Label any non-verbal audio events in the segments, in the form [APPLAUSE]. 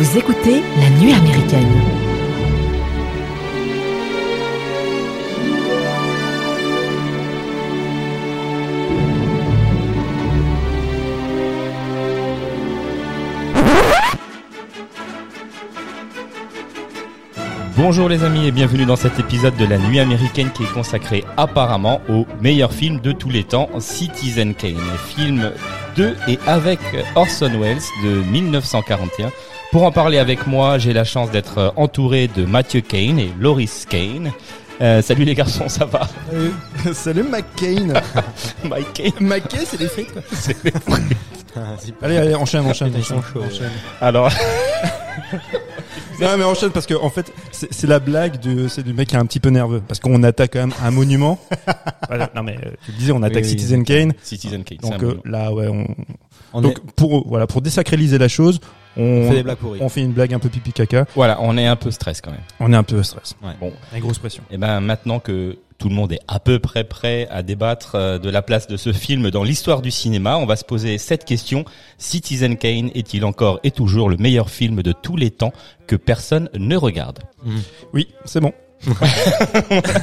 Vous écoutez La Nuit américaine. Bonjour les amis et bienvenue dans cet épisode de la nuit américaine qui est consacré apparemment au meilleur film de tous les temps, Citizen Kane, film de et avec Orson Welles de 1941. Pour en parler avec moi, j'ai la chance d'être entouré de Matthew Kane et Loris Kane. Euh, salut les garçons, ça va? [LAUGHS] Salut, salut McCain. Mike [LAUGHS] Kane McCain, c'est des frites quoi. c'est les fruits. [LAUGHS] Allez, allez, enchaîne, enchaîne. Enchaîne, enchaîne. Alors, Non mais enchaîne parce que en fait c'est la blague du c'est du mec qui est un petit peu nerveux parce qu'on attaque quand même un monument. Voilà, non mais euh, tu le disais on attaque Oui, oui. Citizen Kane. Citizen Kane, c'est Donc un euh, monument. là ouais on On, donc est- pour voilà pour désacraliser la chose on on fait des blagues pourries. on fait une blague un peu pipi caca. Voilà, on est un peu stress quand même. On est un peu stress. Bon, Avec grosse pression. Et ben maintenant que tout le monde est à peu près prêt à débattre euh, de la place de ce film dans l'histoire du cinéma, on va se poser cette question. Citizen Kane est-il encore et toujours le meilleur film de tous les temps que personne ne regarde? Oui, c'est bon. [LAUGHS]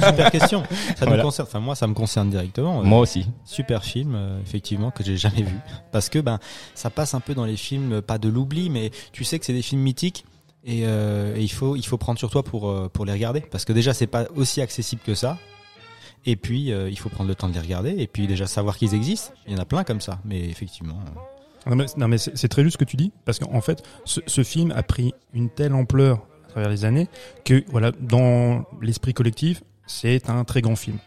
Super question. Ça Voilà. nous concerne. Enfin moi, ça me concerne directement. Euh, Moi aussi. Super film, euh, effectivement, que j'ai jamais vu. Parce que ben, ça passe un peu dans les films, euh, pas de l'oubli, mais tu sais que c'est des films mythiques. Et, euh, et il faut il faut prendre sur toi pour euh, pour les regarder parce que déjà c'est pas aussi accessible que ça et puis euh, il faut prendre le temps de les regarder et puis déjà savoir qu'ils existent il y en a plein comme ça mais effectivement euh, Non mais, non, mais c'est très juste ce que tu dis parce qu'en fait ce, ce film a pris une telle ampleur travers les années que voilà dans l'esprit collectif c'est un très grand film.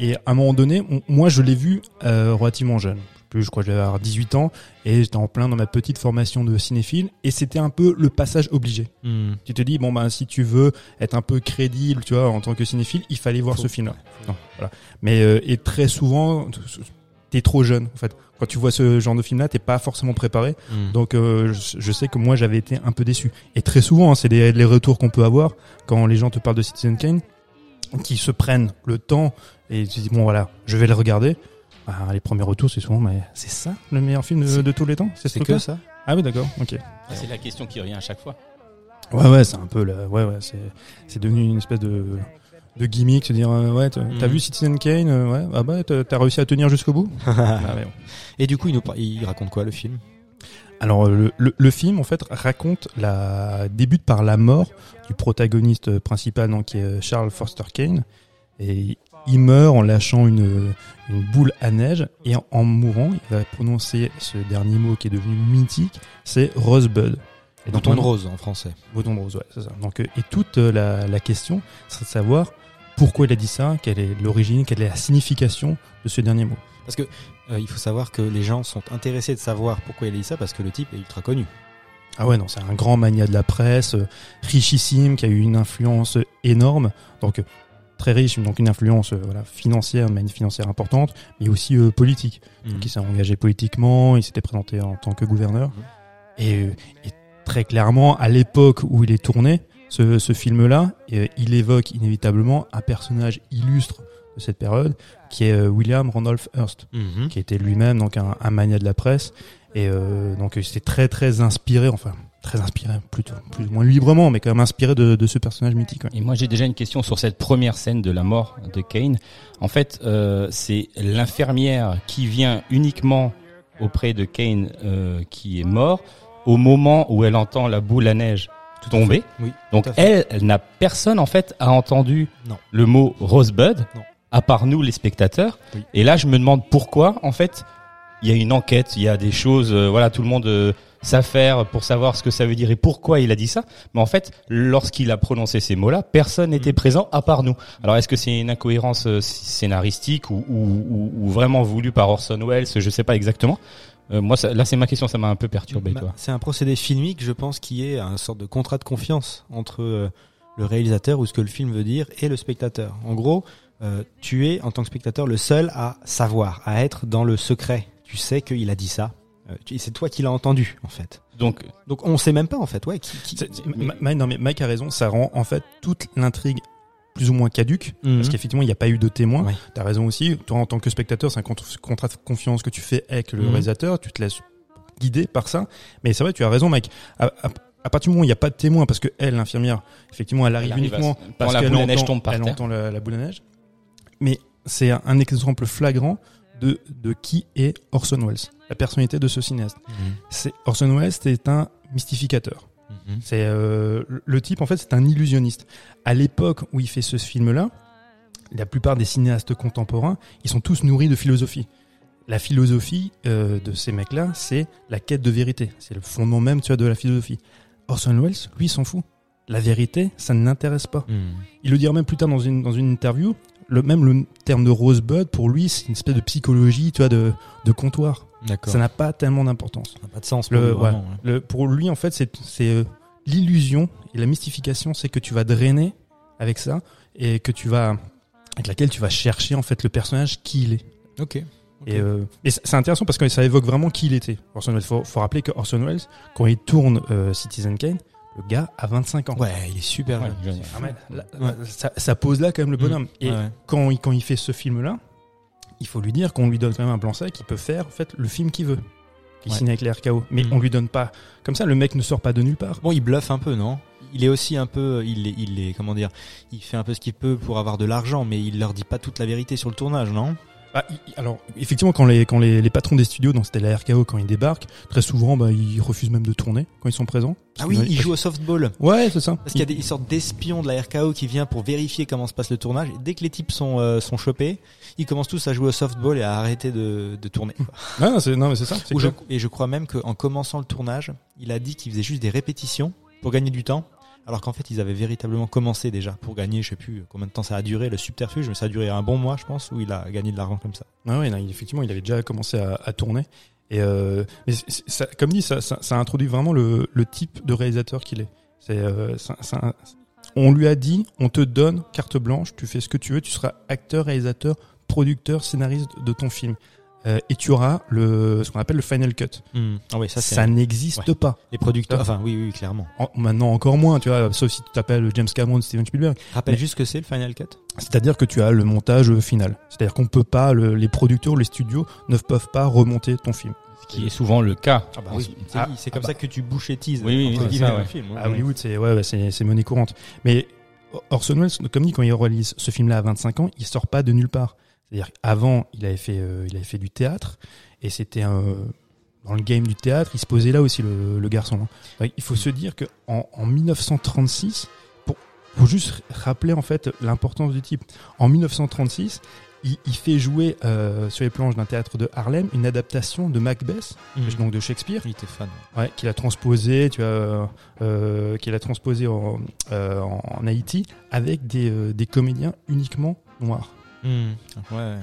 Et à un moment donné, on- moi je l'ai vu euh, relativement jeune. Plus, je crois que j'avais avoir 18 ans et j'étais en plein dans ma petite formation de cinéphile et c'était un peu le passage obligé. Tu te dis bon ben si tu veux être un peu crédible, tu vois, en tant que cinéphile, il fallait voir Faut- ce film-là. Voilà. Mais euh, et très souvent t'es trop jeune en fait. Quand tu vois ce genre de film-là, t'es pas forcément préparé. Donc euh, je, je sais que moi j'avais été un peu déçu. Et très souvent, hein, c'est les, les retours qu'on peut avoir quand les gens te parlent de Citizen Kane, qui se prennent le temps et tu dis bon voilà, je vais le regarder. Bah, les premiers retours c'est souvent mais c'est ça le meilleur film de, tous les temps, ce c'est que ça Ah oui d'accord, ok. C'est la question qui revient à chaque fois. Ouais ouais, c'est un peu là, ouais ouais, c'est c'est devenu une espèce de de gimmick, se dire euh, ouais t'as Mhm. vu Citizen Kane, euh, ouais ah bah t'as réussi à tenir jusqu'au bout. [LAUGHS] Ah, ouais, bon. et du coup il nous il raconte quoi le film? Alors le, le, le film en fait raconte la débute par la mort du protagoniste principal donc qui est Charles Foster Kane et il meurt en lâchant une, une boule à neige et en, en mourant il va prononcer ce dernier mot qui est devenu mythique c'est Rosebud. Et donc Bouton de rose en français Bouton de rose, ouais, c'est ça. Donc, euh, et toute euh, la, la question, c'est de savoir pourquoi il a dit ça, quelle est l'origine, quelle est la signification de ce dernier mot. Parce que euh, il faut savoir que les gens sont intéressés de savoir pourquoi il a dit ça parce que le type est ultra connu. Ah ouais, non, c'est un grand mania de la presse, euh, richissime, qui a eu une influence énorme. Donc, euh, très riche, donc une influence voilà, financière, mais une financière importante, mais aussi euh, politique. Donc, il s'est engagé politiquement, il s'était présenté en tant que gouverneur. Mhm. Et, et très clairement, à l'époque où il est tourné, ce, ce film-là, euh, il évoque inévitablement un personnage illustre de cette période, qui est euh, William Randolph Hearst Mhm. qui était lui-même donc un, un mania de la presse et euh, donc il s'était très très inspiré enfin très inspiré plutôt plus ou moins librement mais quand même inspiré de, de ce personnage mythique ouais. Et moi j'ai déjà une question sur cette première scène de la mort de Kane. En fait, euh, c'est l'infirmière qui vient uniquement auprès de Kane euh, qui est mort au moment où elle entend la boule à neige tomber. Oui. Donc elle, elle n'a personne en fait a entendu Non. le mot Rosebud, Non. à part nous les spectateurs. Oui. Et là je me demande pourquoi en fait il y a une enquête, il y a des choses, euh, voilà tout le monde euh, s'affaire pour savoir ce que ça veut dire et pourquoi il a dit ça. Mais en fait, lorsqu'il a prononcé ces mots-là, personne n'était présent à part nous. Alors est-ce que c'est une incohérence euh, scénaristique ou, ou, ou- ou vraiment voulu par Orson Welles Je sais pas exactement. Euh, moi, ça- là, c'est ma question, ça m'a un peu perturbé. Bah. C'est un procédé filmique, je pense, qui est un sorte de contrat de confiance entre euh, le réalisateur ou ce que le film veut dire et le spectateur. En gros, euh, tu es en tant que spectateur le seul à savoir, à être dans le secret. Tu sais qu'il a dit ça. C'est toi qui l'as entendu, en fait. Donc, Donc on sait même pas, en fait, ouais. Qui, qui- C'est- c'est- mais- Ma- Ma- non, mais Mike a raison, ça rend en fait toute l'intrigue plus ou moins caduque, Mhm. parce qu'effectivement il n'y a pas eu de témoin. T'as raison aussi. Toi en tant que spectateur, c'est un cont- contrat de confiance que tu fais avec le Mhm. réalisateur. Tu te laisses guider par ça. Mais c'est vrai, tu as raison, Mike. À partir du moment où il n'y a pas de témoin, parce que elle, l'infirmière, effectivement, elle arrive, arrive à uniquement quand parce la qu'elle à entend, elle entend la, la boule à neige. Mais c'est un, un exemple flagrant de, de qui est Orson Welles, la personnalité de ce cinéaste. C'est Orson Welles, c'est un mystificateur. C'est euh, le- type en fait, c'est un illusionniste. À l'époque où il fait ce film-là, la plupart des cinéastes contemporains, ils sont tous nourris de philosophie. La philosophie euh, de ces mecs-là, c'est la quête de vérité. C'est le fondement même, tu vois, de la philosophie. Orson Welles, lui, s'en fout. La vérité, ça ne l'intéresse pas. Il le dira même plus tard dans une, dans une interview. Le, même le terme de rosebud, pour lui, c'est une espèce de psychologie, tu vois, de, de comptoir. Ça n'a pas tellement d'importance. Ça n'a pas de sens. Pour Le- lui, vraiment, ouais. Le, pour lui, en fait, c'est euh, l'illusion et la mystification, c'est que tu vas drainer avec ça et que tu vas avec laquelle tu vas chercher en fait le personnage qui il est. Ok. Et, euh, et c'est c'est intéressant parce que ça évoque vraiment qui il était. Orson Welles. Faut, faut rappeler que Orson Welles, quand il tourne euh, Citizen Kane, le gars a 25 ans. Ouais, il est super Ouais, jeune. jeune. Ah, mais là, Ouais. ça, ça pose là quand même le bonhomme. Et Mm. Ouais. quand, il, quand il fait ce film-là, il faut lui dire qu'on lui donne quand même un blanc sec, il peut faire en fait le film qu'il veut. Ouais. signe avec les RKO. Mais Mm. on lui donne pas. Comme ça, le mec ne sort pas de nulle part. Bon, il bluffe un peu, non? Il est aussi un peu, il est, il est, comment dire, il fait un peu ce qu'il peut pour avoir de l'argent, mais il leur dit pas toute la vérité sur le tournage, non? Bah, alors, effectivement, quand les, quand les, les patrons des studios, donc c'était la RKO, quand ils débarquent, très souvent, bah, ils refusent même de tourner quand ils sont présents. Ah oui, il joue au softball. Ouais, c'est ça. Parce qu'il y a des une sorte d'espion de la RKO qui vient pour vérifier comment se passe le tournage. Et dès que les types sont, euh, sont chopés, ils commencent tous à jouer au softball et à arrêter de, de tourner. quoi. [LAUGHS] Non, non, c'est, non, mais c'est ça. je- et je crois même qu'en commençant le tournage, il a dit qu'il faisait juste des répétitions pour gagner du temps. Alors qu'en fait, ils avaient véritablement commencé déjà pour gagner, je sais plus combien de temps ça a duré, le subterfuge, mais ça a duré un bon mois, je pense, où il a gagné de l'argent comme ça. Ah il- effectivement, il avait déjà commencé à, tourner. Et euh, comme dit, ça, introduit vraiment le, type de réalisateur qu'il est. C'est, euh, on lui a dit, on te donne carte blanche, tu fais ce que tu veux, tu seras acteur, réalisateur, producteur, scénariste de ton film. Euh, et tu auras le, ce qu'on appelle le final cut. Ah oui, ça Ça, n'existe ouais. pas. les producteurs. Enfin, oui, oui, clairement. En- maintenant encore moins, tu vois, sauf si tu t'appelles James Cameron, Steven Spielberg. Rappelle Mais- juste que c'est le final cut. C'est-à-dire que tu as le montage final. C'est-à-dire qu'on peut pas, le- les producteurs, les studios ne peuvent pas remonter ton film. Ce qui est souvent le cas. Ah bah En- oui, c'est Ah, c'est comme ah ça que tu bouchettises. Oui, oui, ça, ouais. film. À Hollywood, c'est ouais, ouais, c'est c'est monnaie courante. Mais Orson Welles, comme dit, quand il réalise ce film-là à 25 ans, il sort pas de nulle part. C'est-à-dire qu'avant, il avait fait, euh, il avait fait du théâtre et c'était dans le game du théâtre, il se posait là aussi le, le garçon. hein. Il faut se dire que en, en 1936, pour, juste rappeler en fait l'importance du type. En 1936, il, il fait jouer euh, sur les planches d'un théâtre de Harlem une adaptation de Macbeth, Mhm. donc de Shakespeare. Il était fan. Ouais, qu'il a transposé, tu vois, euh, qu'il a transposé en, Haïti avec des, des comédiens uniquement noirs. Ouais.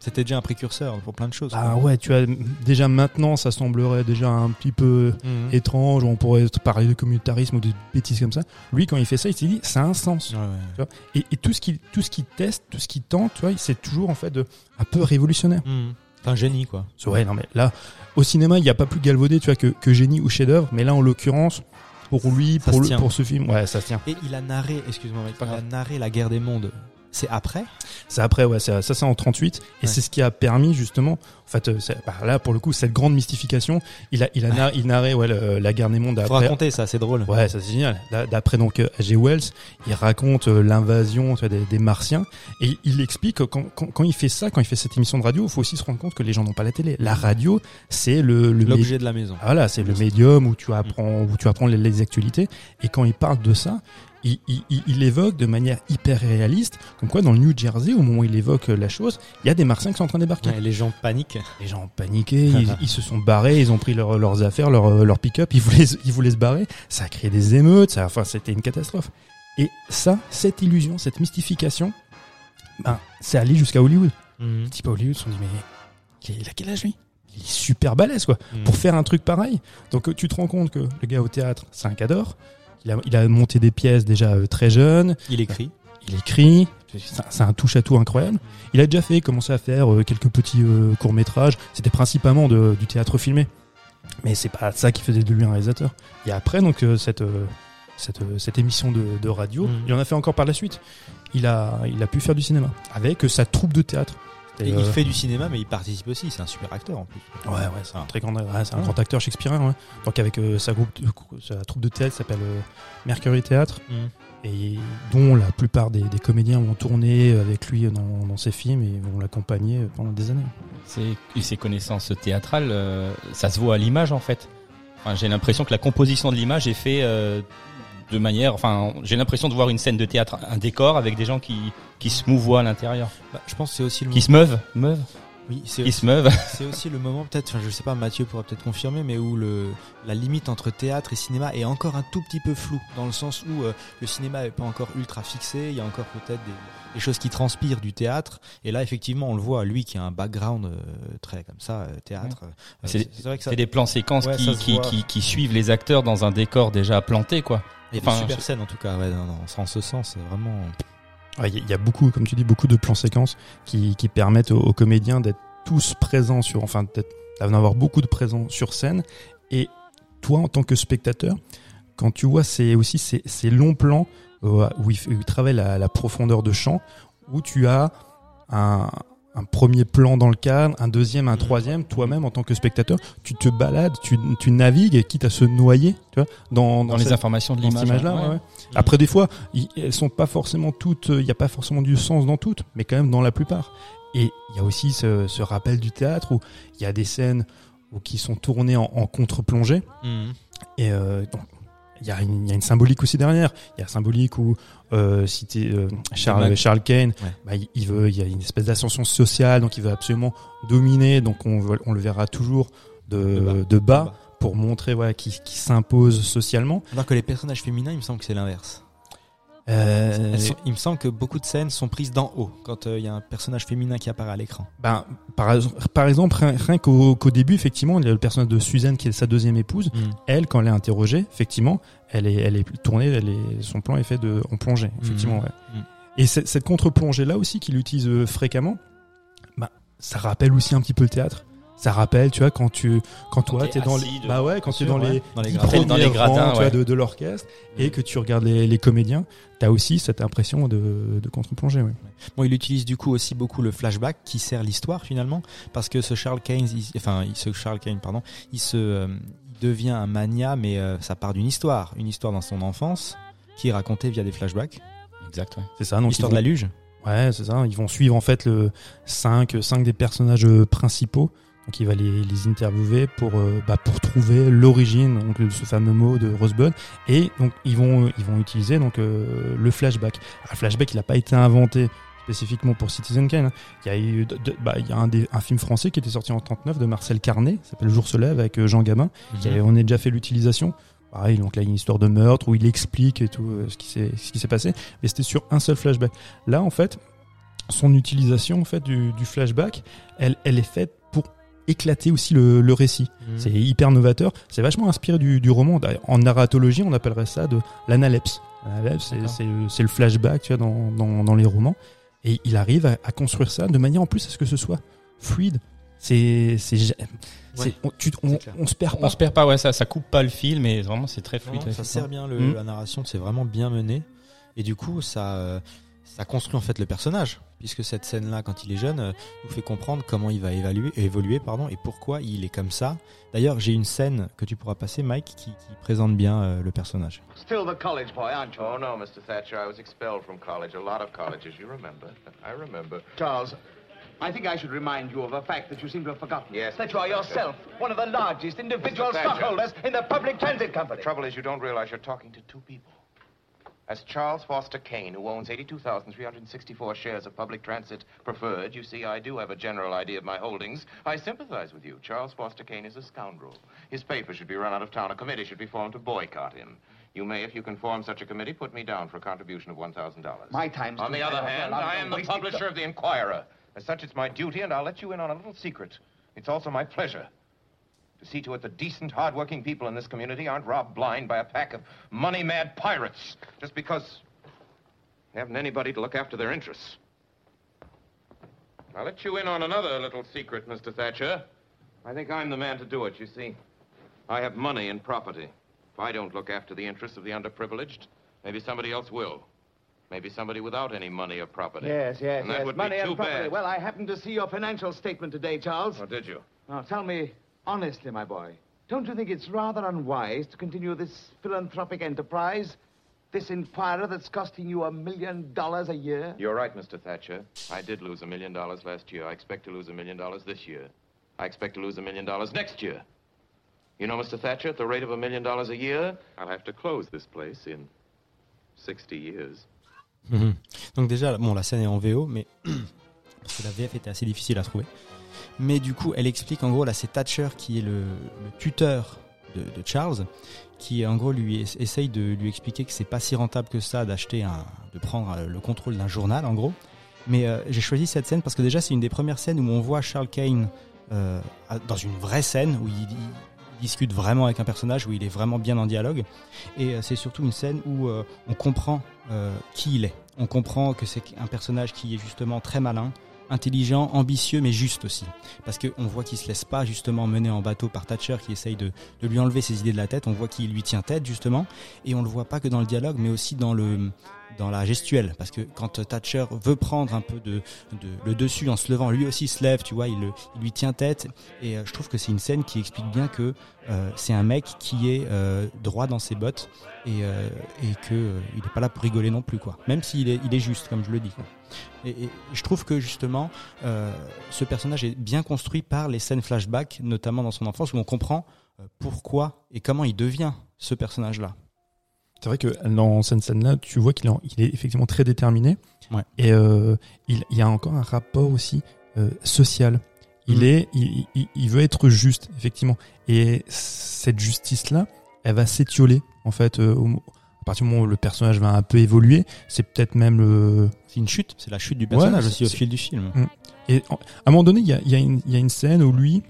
C'était déjà un précurseur pour plein de choses. Ah ouais, tu vois, déjà maintenant, ça semblerait déjà un petit peu Mhm. étrange, on pourrait parler de communautarisme ou de bêtises comme ça. Lui, quand il fait ça, il s'est dit, ça a un sens. Ouais, ouais. Et, et tout ce qu'il tout ce qu'il teste, tout ce qu'il tente, tu vois, c'est toujours en fait de, un peu révolutionnaire. C'est un génie, quoi. Ouais, non mais là, au cinéma, il n'y a pas plus galvaudé, tu vois, que, que génie ou chef-d'œuvre. Mais là, en l'occurrence, pour lui, Ça pour, le- pour ce film, ouais, ça se tient. Et il a narré, excuse-moi, il a narré la guerre des mondes. C'est après C'est après, ouais, c'est- ça c'est en 38, et Ouais. c'est ce qui a permis justement, en fait, euh, bah, là pour le coup, cette grande mystification, il a, il a, il narrait ouais, le- la guerre des mondes Faut après. raconter ça, c'est drôle. Ouais, ça c'est génial. D'a- D'après donc euh, H.G. Wells, il raconte euh, l'invasion des, des Martiens et il explique que quand, quand, quand il fait ça, quand il fait cette émission de radio, il faut aussi se rendre compte que les gens n'ont pas la télé. La radio, c'est le, le L'objet de la maison. ah, Voilà, c'est le médium où tu apprends, où tu apprends les, les actualités. Et quand il parle de ça, il, il, il- évoque de manière hyper réaliste, comme quoi dans le New Jersey, au moment où il évoque euh, la chose, il y a des Martiens qui sont en train de débarquer. Ouais, les gens paniquent. Les gens ont paniqué, ils, [LAUGHS] ils se sont barrés, ils ont pris leur- leurs affaires, leur, euh, leur pick-up, ils voulaient, se- ils voulaient se barrer. Ça a créé des émeutes, ça, enfin, c'était une catastrophe. Et ça, cette illusion, cette mystification, ben, c'est allé jusqu'à Hollywood. Mhm. Les types à Hollywood se sont dit, mais il a quel âge lui? Il est super balèze, quoi Mhm. pour faire un truc pareil. Donc euh, tu te rends compte que le gars au théâtre, c'est un cadre. Il a, il a monté des pièces déjà euh, très jeune. Il écrit. Il écrit. C'est un- touche à tout incroyable. Il a déjà fait commencé à faire euh, quelques petits courts métrages. C'était principalement de- du théâtre filmé. Mais c'est pas ça qui faisait de lui un réalisateur. Et après donc euh, cette euh, cette, euh, cette émission de, de radio, Mhm. il en a fait encore par la suite. Il a il a pu faire du cinéma avec euh, sa troupe de théâtre. Et il fait du cinéma, mais il participe aussi. C'est un super acteur en plus. Ouais, ouais, c'est un très grand, c'est un grand acteur shakespearien. Ouais. Donc avec sa, groupe, sa troupe de théâtre s'appelle Mercury Théâtre. Mm. Et dont la plupart des, comédiens vont tourner avec lui dans, ses films et vont l'accompagner pendant des années. ses connaissances théâtrales, ça se voit à l'image en fait. j'ai l'impression que la composition de l'image est faite de manière. Enfin, j'ai l'impression de voir une scène de théâtre, un décor avec des gens qui qui se mouvoient à l'intérieur. Bah, je pense c'est aussi le qui se meuvent, meuvent. Oui, c'est se meuvent. [LAUGHS] C'est aussi le moment peut-être, enfin, je sais pas, Mathieu pourra peut-être confirmer, mais où le la limite entre théâtre et cinéma est encore un tout petit peu floue, dans le sens où euh, le cinéma est pas encore ultra fixé, il y a encore peut-être des, choses qui transpirent du théâtre, et là effectivement on le voit, lui qui a un background euh, très comme ça, euh, théâtre. c'est des plans séquences qui, qui, qui, qui, suivent les acteurs dans un décor déjà planté, quoi. Et enfin, super scène en tout cas, ouais, en ce sens, vraiment. Il y, a beaucoup, comme tu dis, beaucoup de plans séquences qui, qui permettent aux, comédiens d'être tous présents sur, enfin, d'en avoir beaucoup de présents sur scène. Et toi, en tant que spectateur, quand tu vois c'est aussi ces, ces, longs plans euh, où il, où il travaille la, la, profondeur de champ, où tu as un, un premier plan dans le cadre, un deuxième, un troisième, toi-même en tant que spectateur, tu te balades, tu, tu navigues, quitte à se noyer, tu vois, dans, dans, les informations de l'image. là ouais. Après, des fois, elles sont pas forcément toutes, il n'y a pas forcément du sens dans toutes, mais quand même dans la plupart. Et il y a aussi ce, ce, rappel du théâtre où il y a des scènes où, qui sont tournées en, en contre-plongée. Mmh. Et euh, donc, il y, a une, y a une symbolique aussi derrière. Il y a symbolique où euh, si euh, Charles, Charles Kane, bah, il veut, il y a une espèce d'ascension sociale, donc il veut absolument dominer. Donc on, on le verra toujours de, de bas, pour montrer voilà qui, qui s'impose socialement. Alors que les personnages féminins, il me semble que c'est l'inverse. Euh, il me semble que beaucoup de scènes sont prises d'en haut quand euh, il y a un personnage féminin qui apparaît à l'écran. Ben, par, par exemple, rien, qu'au début, effectivement, il y a le personnage de Suzanne qui est sa deuxième épouse. Mm. Elle, quand elle est interrogée, effectivement, elle est, elle est tournée, elle est, son plan est fait de, en plongée, effectivement. Mm. Ouais. Mm. Et cette contre-plongée là aussi qu'il utilise euh, fréquemment, ben, ça rappelle aussi un petit peu le théâtre ça rappelle tu vois quand tu quand, toi t'es dans les bah ouais quand tu es dans les dans les, gradins, dans les gradins tu vois, de, l'orchestre et que tu regardes les, les comédiens t'as aussi cette impression de, de contre-plongée ouais. bon il utilise du coup aussi beaucoup le flashback qui sert l'histoire finalement parce que ce Charles Kane enfin ce Charles Kane pardon il se euh, devient un mania mais euh, ça part d'une histoire. Une histoire dans son enfance qui est racontée via des flashbacks. Exact ouais. c'est ça donc l'histoire de la luge. Ouais, c'est ça. Ils vont suivre en fait le 5, 5 des personnages principaux donc il va les, les interviewer pour euh, bah, pour trouver l'origine donc de ce fameux mot de Rosebud et donc ils vont ils vont utiliser donc euh, le flashback. le flashback il n'a pas été inventé spécifiquement pour Citizen Kane. Hein. Il y a eu bah, il y a un, des, un film français qui était sorti en 39 de Marcel Carnet, s'appelle Le jour se lève avec euh, Jean Gabin. qui mhm. on a déjà fait l'utilisation. Pareil, donc là, il y a une histoire de meurtre où il explique et tout ce qui s'est ce qui s'est passé, mais c'était sur un seul flashback. Là, en fait, son utilisation en fait du, du flashback, elle, elle est faite éclater aussi le, le récit. Mhm. C'est hyper novateur. C'est vachement inspiré du, du, roman. En narratologie, on appellerait ça de l'analepse. L'analepse, c'est le flashback tu vois, dans, dans, dans, les romans. Et il arrive à, à, construire ça de manière en plus à ce que ce soit fluide. C'est, on, on, se perd pas. On se perd pas, ouais, ça, ça coupe pas le fil, mais vraiment c'est très fluide. ça sert bien le, hmm. la narration, c'est vraiment bien mené. Et du coup, ça, euh, ça construit en fait le personnage, puisque cette scène-là, quand il est jeune, euh, nous fait comprendre comment il va évaluer, évoluer pardon, et pourquoi il est comme ça. D'ailleurs, j'ai une scène que tu pourras passer, Mike, qui, qui présente bien euh, le personnage. Still the college boy, aren't you? Oh no, Mr. Thatcher, I was expelled from college. A lot of colleges, you remember. I remember. Charles, I think I should remind you of a fact that you seem to have forgotten. Yes. That you are yourself one of the largest individual stockholders in the public transit company. The trouble is you don't realize you're talking to two people. As Charles Foster Kane, who owns 82,364 shares of public transit preferred, you see, I do have a general idea of my holdings. I sympathize with you. Charles Foster Kane is a scoundrel. His paper should be run out of town. A committee should be formed to boycott him. You may, if you can form such a committee, put me down for a contribution of $1,000. My time's On the other hand, I am the publisher of the Inquirer. As such, it's my duty, and I'll let you in on a little secret. It's also my pleasure to see to it that decent, hard-working people in this community aren't robbed blind by a pack of money-mad pirates just because they haven't anybody to look after their interests. I'll let you in on another little secret, Mr. Thatcher. I think I'm the man to do it, you see. I have money and property. If I don't look after the interests of the underprivileged, maybe somebody else will. Maybe somebody without any money or property. Yes, yes, And that yes. would Money be too and property. bad. Well, I happened to see your financial statement today, Charles. Oh, did you? Now, tell me honestly, my boy, don't you think it's rather unwise to continue this philanthropic enterprise? This inquirer that's costing you a million dollars a year? You're right, Mr. Thatcher. I did lose a million dollars last year. I expect to lose a million dollars this year. I expect to lose a million dollars next year. You know, Mr. Thatcher, at the rate of a million dollars a year, I'll have to close this place in 60 years. [LAUGHS] Donc déjà, bon, la scène est en VO, mais [CLEARS THROAT] parce que la VF était assez difficile à trouver. Mais du coup, elle explique en gros là, c'est Thatcher qui est le, tuteur de, Charles, qui en gros lui es- essaye de lui expliquer que c'est pas si rentable que ça d'acheter un, de prendre euh, le contrôle d'un journal en gros. Mais euh, j'ai choisi cette scène parce que déjà c'est une des premières scènes où on voit Charles Kane euh, dans une vraie scène où il, discute vraiment avec un personnage, où il est vraiment bien en dialogue. Et c'est surtout une scène où on comprend qui il est. On comprend que c'est un personnage qui est justement très malin, intelligent, ambitieux, mais juste aussi. Parce qu'on voit qu'il se laisse pas justement mener en bateau par Thatcher qui essaye de, de lui enlever ses idées de la tête. On voit qu'il lui tient tête justement. Et on le voit pas que dans le dialogue, mais aussi dans le dans la gestuelle. Parce que quand Thatcher veut prendre un peu de, de le dessus en se levant, lui aussi se lève, tu vois, il, lui tient tête. Et euh, je trouve que c'est une scène qui explique bien que euh, c'est un mec qui est euh, droit dans ses bottes et, euh, et que il est pas là pour rigoler non plus quoi. Même s'il est il est juste comme je le dis. Quoi. Et, et je trouve que justement euh, ce personnage est bien construit par les scènes flashback, notamment dans son enfance où on comprend euh, pourquoi et comment il devient ce personnage là. C'est vrai que dans cette scène-là, tu vois qu'il est, il est effectivement très déterminé. Ouais. Et euh, il, il y a encore un rapport aussi euh, social. Il Mm. est, il, il- il veut être juste, effectivement. Et cette justice-là, elle va s'étioler, en fait, euh, au, à partir du moment où le personnage va un peu évoluer. C'est peut-être même le, C'est une chute, c'est la chute du personnage Ouais, aussi au fil du film. Et en- à un moment donné, il y a, il y a une- il y a une scène où lui,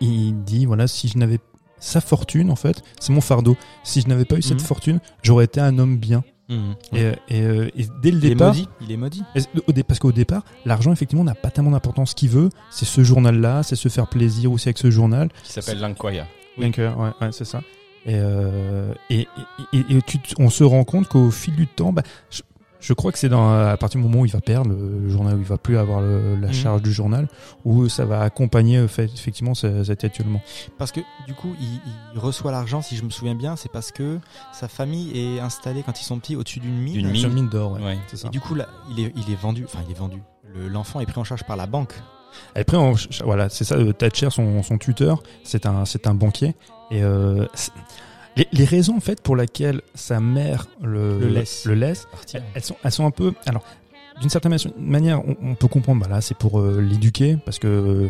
il dit voilà, si je n'avais sa fortune, en fait, c'est mon fardeau. Si je n'avais pas eu cette Mhm. fortune, j'aurais été un homme bien. Et, et, euh, et dès le Il est départ, maudit, il est maudit. et parce qu'au départ, l'argent effectivement n'a pas tellement d'importance. Ce qu'il veut, c'est ce journal-là, c'est se faire plaisir aussi avec ce journal. Qui s'appelle euh, ouais, ouais, c'est ça. Et, euh, et, et, et- tu te- on se rend compte qu'au fil du temps, bah, je, je crois que c'est dans à partir du moment où il va perdre le, journal, où il va plus avoir le- la Mhm. charge du journal, où ça va accompagner euh, fait- effectivement ce- cet étiolement. Parce que du coup, il, il reçoit l'argent, si je me souviens bien, c'est parce que sa famille est installée quand ils sont petits au-dessus d'une mine. D'une mine. D'or, ouais, Ouais. c'est ça. Et du coup, là, il est, il est vendu. Enfin, il est vendu. Le- L'enfant est pris en charge par la banque. Après, on- voilà, c'est ça. euh, Thatcher, son, son tuteur, c'est un, c'est un banquier. Et euh, les, les raisons en fait pour lesquelles sa mère le, Le laisse. le laisse, Partir. elles sont, elles sont un peu. Alors, d'une certaine mani- manière, on, on peut comprendre. Bah là, c'est pour euh, l'éduquer parce que euh,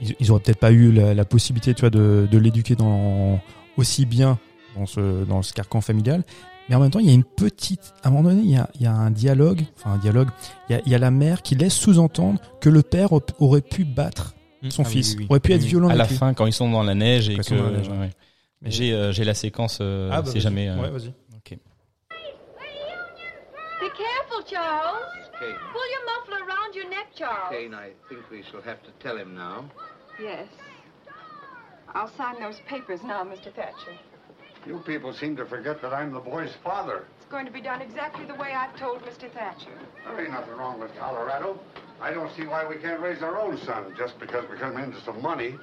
ils, ils auraient peut-être pas eu la, la possibilité, tu vois, de, de l'éduquer dans aussi bien dans ce dans ce carcan familial. Mais en même temps, il y a une petite. À un moment donné, il y a, il y a un dialogue. Enfin, un dialogue. Il y a, il y a la mère qui laisse sous-entendre que le père au- aurait pu battre son Ah fils, oui, oui. aurait pu être Oui. violent À la lui. fin, quand ils sont dans la neige et que. ouais. Mais- J'ai euh, j'ai la séquence, euh, Ah, bah, jamais. euh, Ouais, vas-y. ok. Be careful, Charles. Kane, Pull your muffler around your neck, Charles. Kane, I think we shall have to tell him now. Yes. I'll sign those papers now, Mr. Thatcher. You people seem to forget that I'm the boy's father. It's going to be done exactly the way I've told Mr. Thatcher. There ain't nothing wrong with Colorado. I don't see why we can't raise our own son just because we come into some money.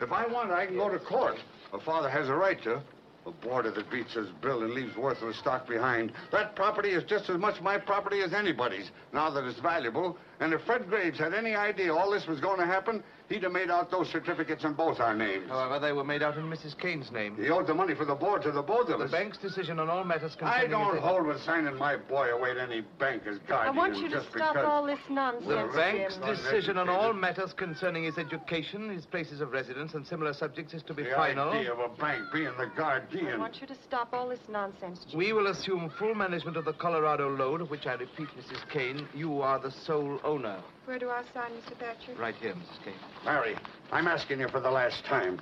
If I want, I can go to court. A father has a right to. A boarder that beats his bill and leaves worthless stock behind. That property is just as much my property as anybody's, now that it's valuable. And if Fred Graves had any idea all this was going to happen, he'd have made out those certificates in both our names. However, they were made out in Mrs. Kane's name. He owed the money for the board to the both of The us. bank's decision on all matters I concerning... don't his- hold with signing my boy away to any bank as I want you to just stop all this nonsense, The bank's Jim. decision on all matters concerning his education, his places of residence, and similar subjects is to be The final. idea of a bank being the guardian. I want you to stop all this nonsense, Jim. We will assume full management of the Colorado load, of which I repeat, Mrs. Kane, you are the sole owner. Where do I sign, Mr. Thatcher? Right here, Mrs. Kane. Mary, I'm asking you for the last time.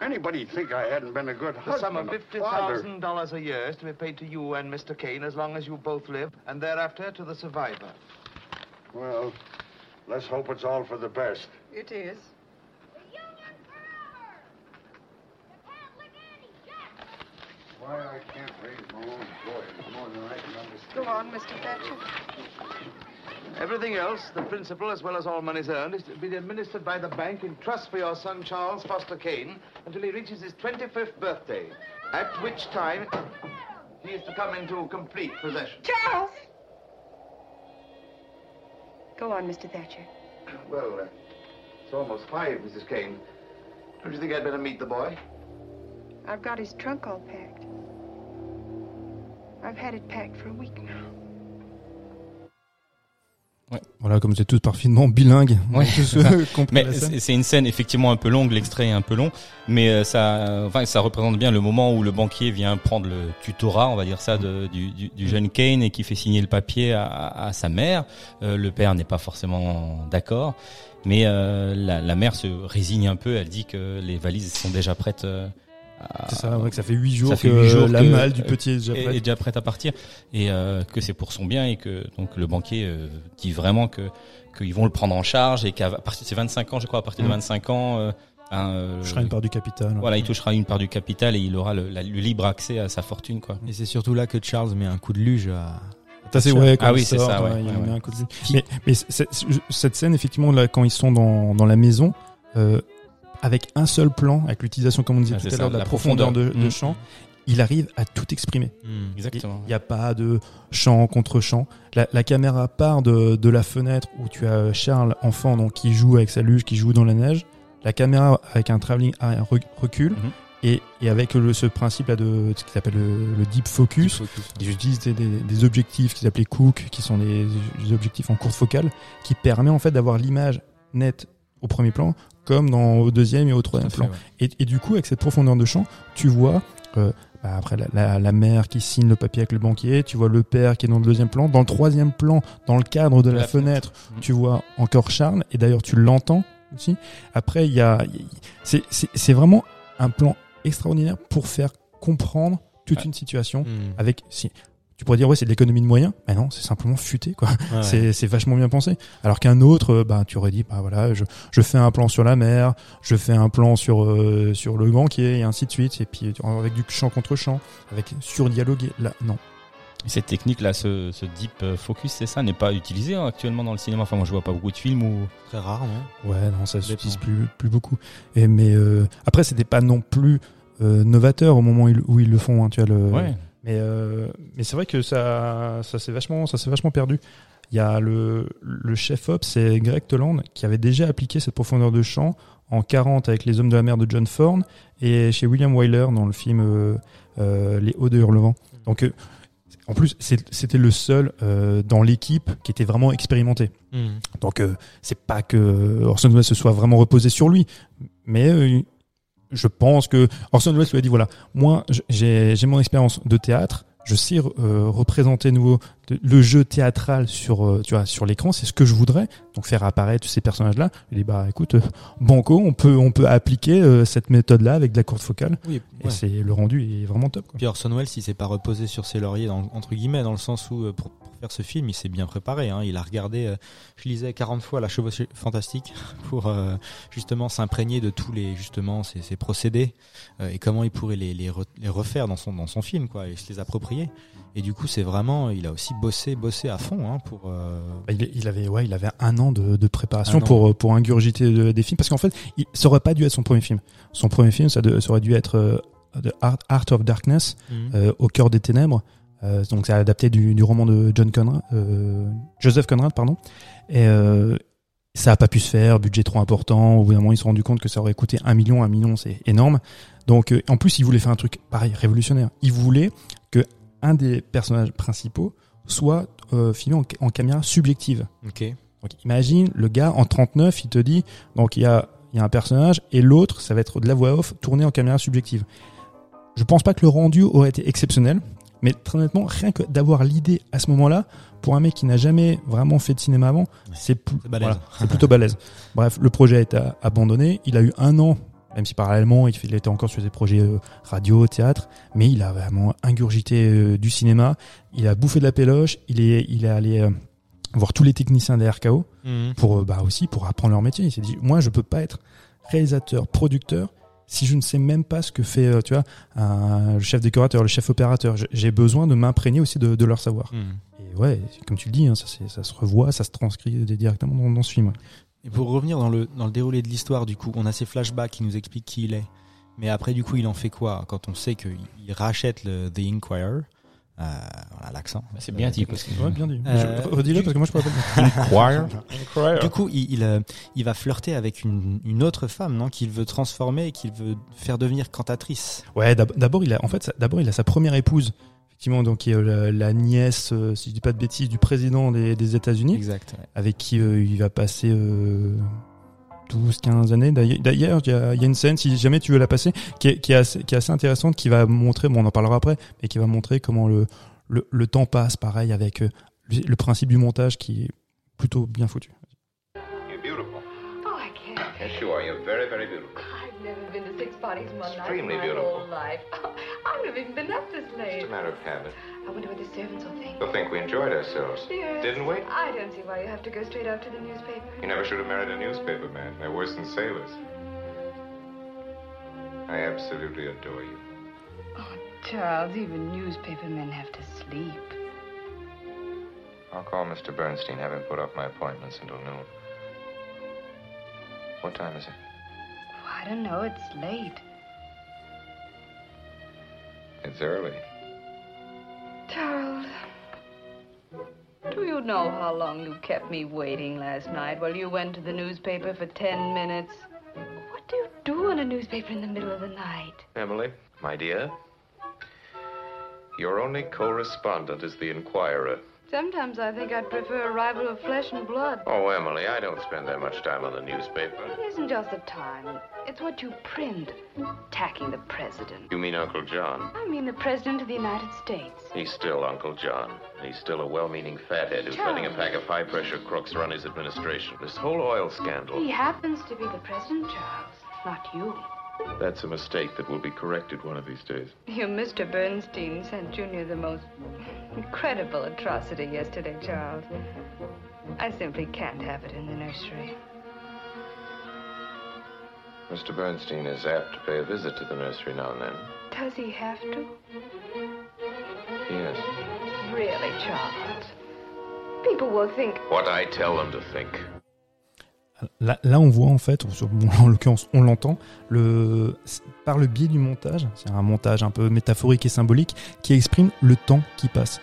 Anybody think I hadn't been a good The sum of husband, $50,000 a year is to be paid to you and Mr. Kane as long as you both live, and thereafter to the survivor. Well, let's hope it's all for the best. It is. The union forever! The Catholic anti Why I can't raise my own boys more than I can understand. Go on, Mr. Thatcher. Everything else, the principal as well as all monies earned, is to be administered by the bank in trust for your son Charles Foster Kane until he reaches his 25th birthday, at which time he is to come into complete possession. Charles! Go on, Mr. Thatcher. [CLEARS THROAT] Well, uh, it's almost five, Mrs. Kane. Don't you think I'd better meet the boy? I've got his trunk all packed. I've had it packed for a week now. Voilà, comme vous êtes tous parfaitement bilingues. Ouais, euh, [LAUGHS] Mais c'est une scène effectivement un peu longue, l'extrait est un peu long, mais euh, ça, enfin, ça représente bien le moment où le banquier vient prendre le tutorat, on va dire ça, de, du, du, du jeune Kane et qui fait signer le papier à, à sa mère. Euh, le père n'est pas forcément d'accord, mais euh, la, la mère se résigne un peu. Elle dit que les valises sont déjà prêtes. euh, C'est ça, ouais, que ça fait huit jours ça fait que jours la que- malle du petit est déjà prête. est déjà prête à partir et euh, que c'est pour son bien et que donc le banquier euh, dit vraiment que qu'ils vont le prendre en charge et qu'à partir de ses 25 ans, je crois, à partir de Mm. 25 ans, euh, un, euh, Je serai une part du capital. voilà, il touchera une part du capital et il aura le, la- le libre accès à sa fortune, quoi. Et c'est surtout là que Charles met un coup de luge à. Ça c'est ouais, quand Ah il oui, c'est ça, ouais, ouais, il ouais, met ouais. un coup de vue. Mais, cette scène, effectivement, là, quand ils sont dans, dans la maison, euh, avec un seul plan, avec l'utilisation, comme on disait Ah, tout à l'heure, de la, profondeur, de, profondeur. de Mm. champ, il arrive à tout exprimer. Exactement. Il n'y a pas de champ contre champ. La, la caméra part de, de la fenêtre où tu as Charles, enfant, donc, qui joue avec sa luge, qui joue dans la neige. La caméra, avec un travelling recule. Mhm. Et, et avec le, ce principe là de ce qu'ils appellent le, le deep focus, ils utilisent des, des- des objectifs qu'ils appelaient Cook, qui sont des, des objectifs en courte focale, qui permet en fait d'avoir l'image nette au premier plan, comme dans au deuxième et au troisième plan. Et, et du coup, avec cette profondeur de champ, tu vois euh, bah, après la, la, la mère qui signe le papier avec le banquier, tu vois le père qui est dans le deuxième plan. Dans le troisième plan, dans le cadre de la, La fenêtre, Mhm. tu vois encore Charles, et d'ailleurs tu l'entends aussi. Après, il y a, c'est- c'est c'est vraiment un plan extraordinaire pour faire comprendre toute Ouais. une situation Hmm. avec si tu pourrais dire ouais c'est de l'économie de moyens mais non c'est simplement futé quoi ouais. c'est c'est vachement bien pensé alors qu'un autre euh, bah tu aurais dit bah voilà je, je fais un plan sur la mer je fais un plan sur euh, sur le banquier et ainsi de suite et puis avec du champ contre champ avec surdialogué là non Cette technique-là, ce, ce deep euh, focus, c'est ça, n'est pas utilisé hein, actuellement dans le cinéma? Enfin, moi, je vois pas beaucoup de films où. Très rare, non? Ouais non ça s'utilise plus plus beaucoup et mais euh, après c'était pas non plus euh, novateur au moment où ils, où ils le font hein, tu vois le Ouais. Mais, euh, mais c'est vrai que ça, ça s'est vachement, ça s'est vachement perdu. Il y a le, le chef op, c'est Greg Toland, qui avait déjà appliqué cette profondeur de champ en 40 avec les hommes de la mer de John Thorne et chez William Wyler dans le film euh, euh, Les Hauts de Hurlevent. Donc, euh, en plus, c'était le seul euh, dans l'équipe qui était vraiment expérimenté. Hmm. Donc euh, c'est pas que Orson Welles se soit vraiment reposé sur lui, mais euh, je pense que Orson Welles lui a dit voilà, moi j'ai mon expérience de théâtre, je sais euh, représenter nouveau le jeu théâtral sur euh, tu vois sur l'écran, c'est ce que je voudrais, donc faire apparaître ces personnages-là. Il dit bah écoute, euh, banco, on peut on peut appliquer euh, cette méthode-là avec de la courte focale, Oui, et c'est le rendu est vraiment top. Quoi. Puis Orson Welles, il s'est pas reposé sur ses lauriers, dans- entre guillemets, dans le sens où, pour, pour faire ce film, il s'est bien préparé. Hein. Il a regardé, euh, je lisais 40 fois La Chevauchée Fantastique [LAUGHS] pour euh, justement s'imprégner de tous les justement ces, ces procédés et comment il pourrait les, les, re- les refaire dans son, dans son film, quoi, et se les approprier. Et du coup, c'est vraiment, il a aussi bossé, bossé à fond hein, pour. euh, Bah, il, il avait ouais, il avait un an de, de préparation Un an. pour pour ingurgiter de- des films parce qu'en fait, il, ça aurait pas dû être son premier film. Son premier film, ça, de- ça aurait dû être euh, The Art, Art of Darkness, euh, au cœur des ténèbres. Euh, donc c'est adapté du, du roman de John Conrad, euh, Joseph Conrad, pardon. Et euh, ça a pas pu se faire, budget trop important. Au bout d'un moment, ils se sont rendu compte que ça aurait coûté un million. Un million, c'est énorme. Donc, euh, en plus, ils voulaient faire un truc pareil, révolutionnaire. Ils voulaient que un des personnages principaux soit euh, filmé en, en caméra subjective. Ok. Donc imagine, le gars en 39, il te dit, donc il y a, il y a un personnage et l'autre, ça va être de la voix off tournée en caméra subjective. Je pense pas que le rendu aurait été exceptionnel, mais très honnêtement, rien que d'avoir l'idée à ce moment-là, pour un mec qui n'a jamais vraiment fait de cinéma avant, voilà, c'est plutôt balèze. Bref, le projet a été abandonné. Il a eu un an, même si parallèlement, il était encore sur des projets euh, radio, théâtre, mais il a vraiment ingurgité euh, du cinéma. Il a bouffé de la péloche. Il est, il est allé euh, voir tous les techniciens des RKO Mhm. pour bah aussi pour apprendre leur métier. Il s'est dit moi je peux pas être réalisateur, producteur si je ne sais même pas ce que fait, tu vois, un, le chef décorateur, le chef opérateur, j'ai- besoin de m'imprégner aussi de, de leur savoir. Hmm. Et ouais, comme tu le dis, hein, ça, se revoit, ça se transcrit directement dans, dans ce film. Et pour revenir dans le, dans le déroulé de l'histoire, du coup, on a ces flashbacks qui nous expliquent qui il est. Mais après, du coup, il en fait quoi quand on sait qu'il il rachète le The Inquirer? Euh, Voilà l'accent. C'est bien dit parce que Ouais, bien dit. Euh, Redis-le parce que moi je peux pas le Du coup, il, il, euh, il va flirter avec une, une autre femme, non Qu'il veut transformer et qu'il veut faire devenir cantatrice. Ouais, d'ab- d'abord il a, en fait, d'abord il a sa première épouse, effectivement, donc qui est euh, la, la nièce, euh, si je dis pas de bêtises, du président des, des États-Unis, Exact. ouais. avec qui euh, il va passer euh, 12, 15 années. D'ailleurs, il y a, il y a une scène, si jamais tu veux la passer, qui est, qui est, assez, qui est assez intéressante, qui va montrer, bon, on en parlera après, mais qui va montrer comment le, le, le temps passe, pareil, avec euh, le, le principe du montage qui est plutôt bien foutu. You're beautiful. Oh, I can't. Yes, you are. You're very, very beautiful. I've never been to six parties in one night in Extremely my beautiful. whole life. I would have even been up this late. It's a matter of habit. I wonder what the servants will think. They'll think we enjoyed ourselves. Yes. Didn't we? I don't see why you have to go straight out to the newspaper. You never should have married a newspaper man. They're worse than sailors. I absolutely adore you. Oh, Charles, even newspaper men have to sleep. I'll call Mr. Bernstein, have him put off my appointments until noon. What time is it? I don't know, it's late. It's early. Charles, do you know how long you kept me waiting last night while you went to the newspaper for ten minutes? What do you do on a newspaper in the middle of the night? Emily, my dear, your only correspondent is the Inquirer. Sometimes I think I'd prefer a rival of flesh and blood. Oh, Emily, I don't spend that much time on the newspaper. It isn't just the time, it's what you print. Attacking the president. You mean Uncle John? I mean the president of the United States. He's still Uncle John. He's still a well-meaning fathead who's letting a pack of high-pressure crooks run his administration. This whole oil scandal, He happens to be the president, Charles, not you. That's a mistake that will be corrected one of these days. Your Mr. Bernstein sent Junior the most incredible atrocity yesterday, Charles. I simply can't have it in the nursery. Mr. Bernstein is apt to pay a visit to the nursery now and then. Does he have to? Yes. Really, Charles? People will think What I tell them to think. Là, là, on voit en fait, bon, [LAUGHS] en l'occurrence, on l'entend, le, par le biais du montage, c'est un montage un peu métaphorique et symbolique, qui exprime le temps qui passe.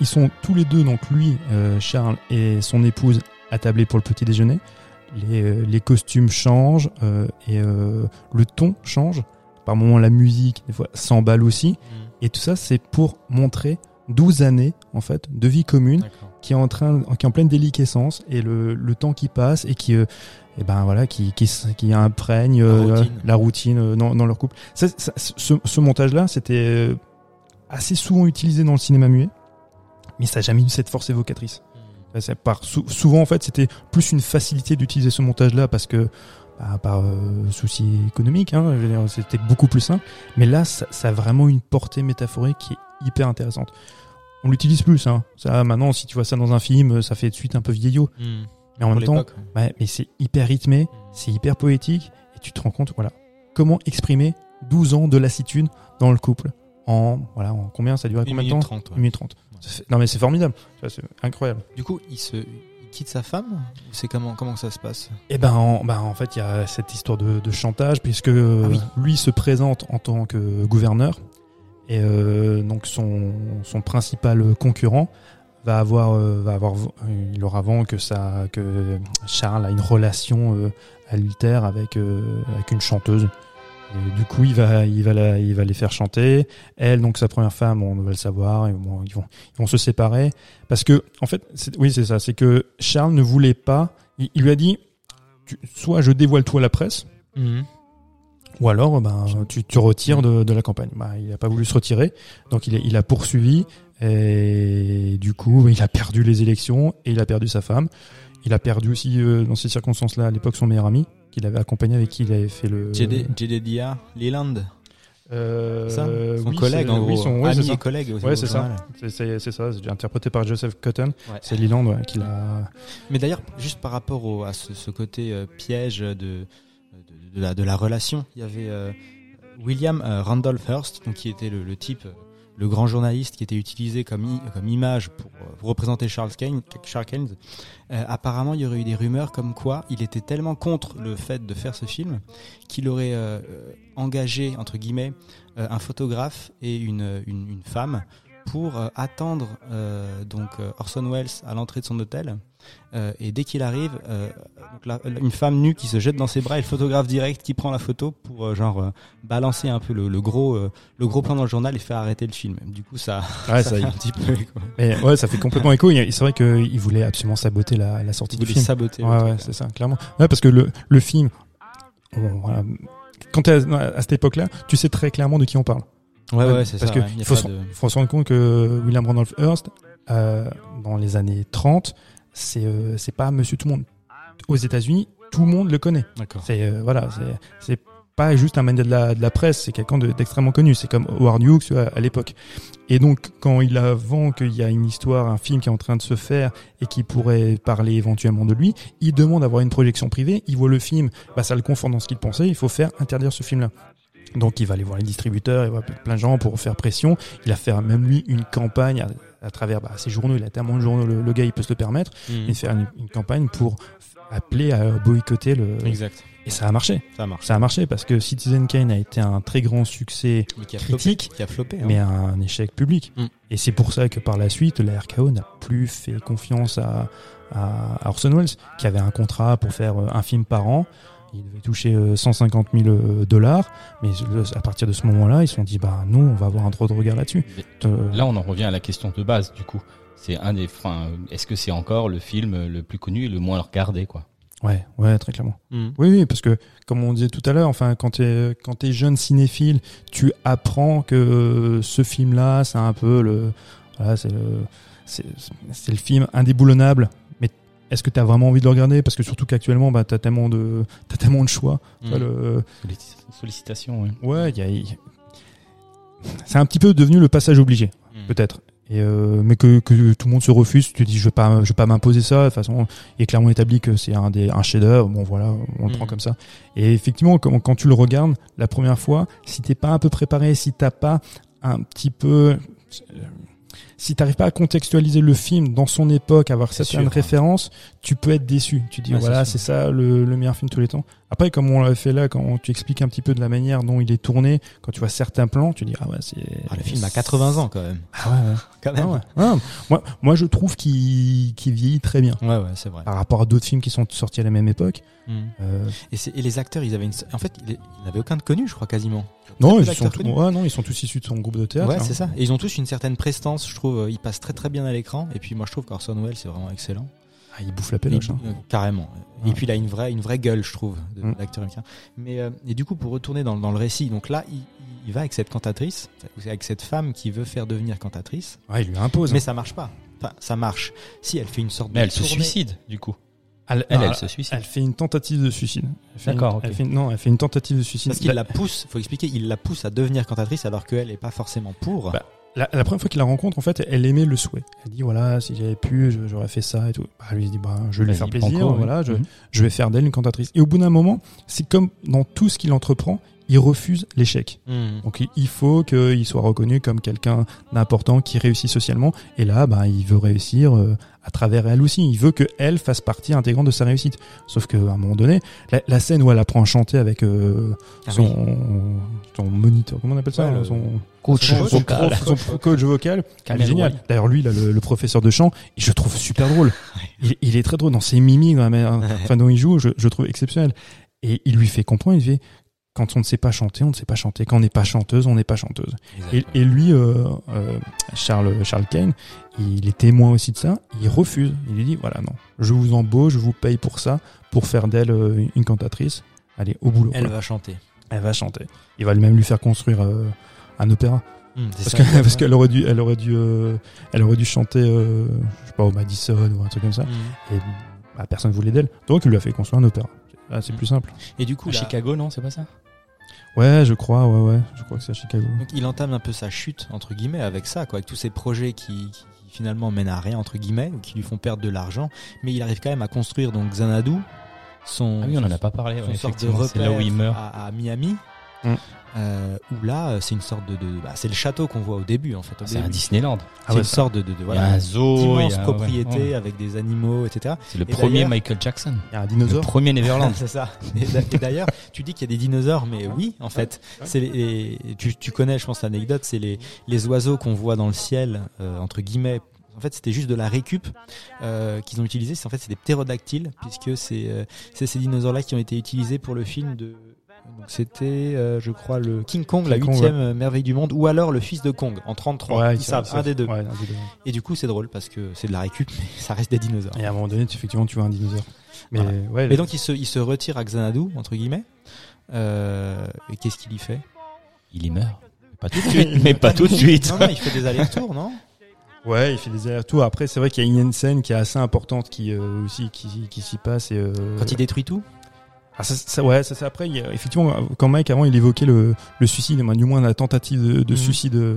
Ils sont tous les deux, donc lui, euh, Charles et son épouse, attablés pour le petit déjeuner. Les, euh, les costumes changent euh, et euh, le ton change. Par moments, la musique, des fois, s'emballe aussi. Et tout ça, c'est pour montrer 12 années, en fait, de vie commune. Qui est en train, qui est en pleine déliquescence et le, le temps qui passe et qui, euh, eh ben voilà, qui, qui, qui imprègne euh, La routine. la routine euh, dans, dans leur couple. Ça, ça- ce, ce montage-là, c'était euh, assez souvent utilisé dans le cinéma muet, mais ça n'a jamais eu cette force évocatrice. Ça, c'est par, sou- souvent, en fait, c'était plus une facilité d'utiliser ce montage-là parce que bah, par euh, souci économique, hein, c'était beaucoup plus simple. Mais là, ça, ça a vraiment une portée métaphorique qui est hyper intéressante. On l'utilise plus, hein. Ça, maintenant, si tu vois ça dans un film, ça fait de suite un peu vieillot. Hmm. Mais en Pour même temps, ouais, mais c'est hyper rythmé, c'est hyper poétique, et tu te rends compte, voilà, comment exprimer 12 ans de lassitude dans le couple en, voilà, en combien ça dure combien de temps minute trente, ouais. 1 minute 30. Ça fait- Non mais c'est formidable, c'est incroyable. Du coup, il se il quitte sa femme c'est comment comment ça se passe? Et ben, en, ben en fait, il y a cette histoire de, de chantage puisque euh, Ah oui. lui se présente en tant que gouverneur et euh, donc son, son principal concurrent va avoir euh, va avoir il aura avant que ça que Charles a une relation euh, adultère avec euh, avec une chanteuse. Du coup, il va il va la, il va les faire chanter. Elle donc sa première femme, on va le savoir, et bon, ils vont ils vont se séparer parce que en fait, oui c'est ça, c'est que Charles ne voulait pas. Il, lui a dit soit je dévoile tout à la presse, ou alors ben, tu te retires de, de la campagne. Bah, il n'a pas voulu se retirer, donc il, il a poursuivi, et du coup il a perdu les élections, et il a perdu sa femme. Il a perdu aussi, euh, dans ces circonstances-là, à l'époque, son meilleur ami, qu'il avait accompagné, avec qui il avait fait le... Jedediah Leland, Euh, ça Son oui, collègue en gros, oui, son- ouais, ami et collègue aussi. Ouais, c'est ça. C'est- C'est c'est ça, c'est interprété par Joseph Cotton. Ouais. C'est Leland ouais, qui l'a... Mais d'ailleurs, juste par rapport au- à ce, ce côté euh, piège de de, la, de la relation. Il y avait euh, William euh, Randolph Hearst, donc qui était le, le type, euh, le grand journaliste qui était utilisé comme, comme image pour, euh, représenter Charles Keynes. Charles Keynes. Apparemment, il y aurait eu des rumeurs comme quoi il était tellement contre le fait de faire ce film qu'il aurait engagé entre guillemets un photographe et une, une, une femme pour euh, attendre euh, donc euh, Orson Welles à l'entrée de son hôtel. Et dès qu'il arrive, donc la- la- une femme nue qui se jette dans ses bras et le photographe direct qui prend la photo pour genre balancer un peu le, le gros le gros plan dans le journal et faire arrêter le film. Du coup, ça, Ouais, ça, fait est. un petit peu. Quoi. Mais ouais, ça fait complètement écho. C'est vrai qu'il voulait absolument saboter la, la sortie Il du film. saboter. Ouais, ouais, c'est ça, clairement. Ouais, parce que le, le film, bon, voilà. quand à, à cette époque-là, tu sais très clairement de qui on parle. Ouais, ouais, c'est ça. Parce que ouais. Il y a faut, se, de- faut se rendre compte que William Randolph Hearst, euh, dans les années 30, c'est euh, c'est pas Monsieur Tout le Monde. Aux États-Unis, tout le monde le connaît. D'accord. C'est euh, voilà, c'est c'est pas juste un mania de la, de la presse, c'est quelqu'un de- d'extrêmement connu. C'est comme Howard Hughes tu vois, à l'époque. Et donc, quand il a vent qu'il y a une histoire, un film qui est en train de se faire et qui pourrait parler éventuellement de lui, il demande d'avoir une projection privée. Il voit le film, bah ça le conforte dans ce qu'il pensait. Il faut faire interdire ce film-là. Donc, il va aller voir les distributeurs, il va plein de gens pour faire pression. Il a fait même lui une campagne à, à travers bah, ses journaux. Il a tellement de journaux, le, le gars, il peut se le permettre. Mhm. Il fait une, une campagne pour appeler à boycotter le. Exact. Et ça a marché. Ça marche. Ça a marché parce que Citizen Kane a été un très grand succès, Mais qui a critique, floppé, qui a floppé. hein. mais un échec public. Mm. Et c'est pour ça que par la suite, la RKO n'a plus fait confiance à, à Orson Welles, qui avait un contrat pour faire euh, un film par an. Il devait toucher euh, 150 000 euh, dollars, mais à partir de ce moment-là, ils se sont dit, bah nous, on va avoir un droit de regard là-dessus. Euh, Là, on en revient à la question de base, du coup. C'est un des, enfin, est-ce que c'est encore le film le plus connu et le moins regardé, quoi? Ouais, ouais, très clairement. Mhm. Oui, oui, parce que comme on disait tout à l'heure, enfin, quand t'es quand t'es jeune cinéphile, tu apprends que euh, ce film-là, c'est un peu le, voilà, c'est le, c'est c'est le film indéboulonnable. Est-ce que t'as vraiment envie de le regarder? Parce que surtout qu'actuellement, bah, t'as tellement de, t'as tellement de choix. Tu vois, le- Sollicitation, oui. ouais, il y a, y c'est un petit peu devenu le passage obligé, Mhm. peut-être. Et euh, mais que, que tout le monde se refuse, tu te dis je vais pas je vais pas m'imposer ça. De toute façon, il est clairement établi que c'est un des un chef-d'œuvre. Bon voilà, on le prend comme ça. Et effectivement, quand, quand tu le regardes la première fois, si t'es pas un peu préparé, si t'as pas un petit peu, si t'arrives pas à contextualiser le film dans son époque, avoir C'est certaines références, tu peux être déçu. Tu dis Ouais, voilà, c'est ça le, le meilleur film de tous les temps. Après, comme on l'a fait là, quand tu expliques un petit peu de la manière dont il est tourné, quand tu vois certains plans, tu dis ah ouais c'est. Ah, le film a 80 ans quand même. Ah ouais. ouais. [LAUGHS] Quand Ah ouais. Ah, moi, moi, je trouve qu'il vieillit très bien Ouais, ouais, c'est vrai. par rapport à d'autres films qui sont sortis à la même époque. Mhm. Euh, Et, les acteurs, ils avaient une. En fait, ils n'avaient aucun de connu, je crois quasiment. non, ils sont, ouais, non, ils sont tous issus de son groupe de théâtre. Ouais, hein. c'est ça. Et ils ont tous une certaine prestance, je trouve. Ils passent très très bien à l'écran. Et puis moi, je trouve qu'Orson Welles, c'est vraiment excellent. Ah, il bouffe la péloche. hein. euh, carrément. Et puis il a une vraie, une vraie gueule, je trouve, de Mm. l'acteur américain. Mais euh, et du coup, pour retourner dans, dans le récit, donc là, il, il va avec cette cantatrice, avec cette femme qui veut faire devenir cantatrice, Ouais, il lui impose. mais hein. ça marche pas. Enfin, ça marche. Si elle fait une sorte Mais de elle se suicide, du coup. elle, Elle, non, elle se suicide. elle fait une tentative de suicide. D'accord, une- ok. Elle fait, une- non, elle fait une tentative de suicide. Parce qu'il la pousse, faut expliquer, il la pousse à devenir cantatrice alors qu'elle est pas forcément pour. Bah, La, la première fois qu'il la rencontre, en fait, elle aimait le souhait. Elle dit voilà, si j'avais pu, j'aurais fait ça et tout. Bah, lui il dit bah, je vais lui faire plaisir. oui. voilà, je, Mhm. je vais faire d'elle une cantatrice. Et au bout d'un moment, c'est comme dans tout ce qu'il entreprend, il refuse l'échec. Mm. Donc il- faut qu'il soit reconnu comme quelqu'un d'important qui réussit socialement. Et là, bah, il veut réussir euh, à travers elle aussi. Il veut que elle fasse partie intégrante de sa réussite. Sauf qu'à un moment donné, la, la scène où elle apprend à chanter avec euh, Ah son, oui. son moniteur, comment on appelle ça Ouais, le- son, Coach son, vocal. prof- son coach vocal, génial. D'ailleurs, lui, là, le, le professeur de chant, je le trouve super drôle. Il, il est très drôle dans ses mimiques, dans la manière [LAUGHS] enfin, dont il joue, je, je trouve exceptionnel. Et il lui fait comprendre, il fait, quand on ne sait pas chanter, on ne sait pas chanter. Quand on n'est pas chanteuse, on n'est pas chanteuse. Et, et lui, euh, euh, Charles, Charles Kane, il est témoin aussi de ça. Il refuse. Il lui dit voilà, non, je vous embauche, je vous paye pour ça, pour faire d'elle euh, une cantatrice. Allez, au boulot. Elle quoi. va chanter. Elle va chanter. Il va même lui faire construire euh, un opéra. Mm, c'est Parce ça, que- exactement. [LAUGHS] parce qu'elle aurait dû, elle aurait dû, euh, elle aurait dû chanter, euh, je sais pas, au Madison ou un truc comme ça. Mm. Et bah, personne voulait d'elle. Donc il lui a fait construire un opéra. Ah, c'est Mm. plus simple. Et du coup, À là- Chicago, non, c'est pas ça? Ouais, je crois, ouais, ouais. Je crois que c'est à Chicago. Donc il entame un peu sa chute entre guillemets avec ça, quoi, avec tous ces projets qui, qui finalement mènent à rien entre guillemets, ou qui lui font perdre de l'argent, mais il arrive quand même à construire donc Xanadu, son, Ah oui, on en a pas parlé. son ouais, sorte de effectivement, c'est là où il meurt. à, à Miami. Mm. Euh, où là, euh, c'est une sorte de, de bah, c'est le château qu'on voit au début en fait. C'est un. Disneyland. C'est une sorte de, de, de- Il y a voilà, un zoo, a- ouais, ouais. avec des animaux, etc. C'est le Et premier Michael Jackson. Il y a un Le dinosaure. premier Neverland. [LAUGHS] c'est ça. [LAUGHS] Et d'a- et d'ailleurs, tu dis qu'il y a des dinosaures, mais oui, en fait, c'est les, les- tu, tu connais, je pense, l'anecdote, c'est les, les oiseaux qu'on voit dans le ciel, euh, entre guillemets. En fait, c'était juste de la récup euh, qu'ils ont utilisé. C'est en fait, c'est des ptérodactyles, puisque c'est euh, c'est ces dinosaures-là qui ont été utilisés pour le film de. Donc c'était, euh, je crois, le King Kong, la King huitième merveille du monde, ou alors le fils de Kong en 33. Ouais, ils savent, un des deux. Ouais, un des deux. Et du coup, c'est drôle parce que c'est de la récup, [LAUGHS] mais ça reste des dinosaures. Et à un moment donné, tu- effectivement, tu vois un dinosaure. Mais Voilà. ouais, Et donc il se, il se retire à Xanadu, entre guillemets. Euh, et qu'est-ce qu'il y fait? Il y meurt. Pas tout de [LAUGHS] suite, mais pas tout de suite. Non, non, il fait des allers-retours, non? Ouais, il fait des allers-retours. Après, c'est vrai qu'il y a une scène qui est assez importante qui euh, aussi qui, qui s'y passe. Et, euh, Quand il détruit tout? Ah, ça, ça- ouais, ça c'est après. il y a- effectivement, quand Mike avant il évoquait le, le suicide, enfin, du moins la tentative de, de Mhm. suicide de,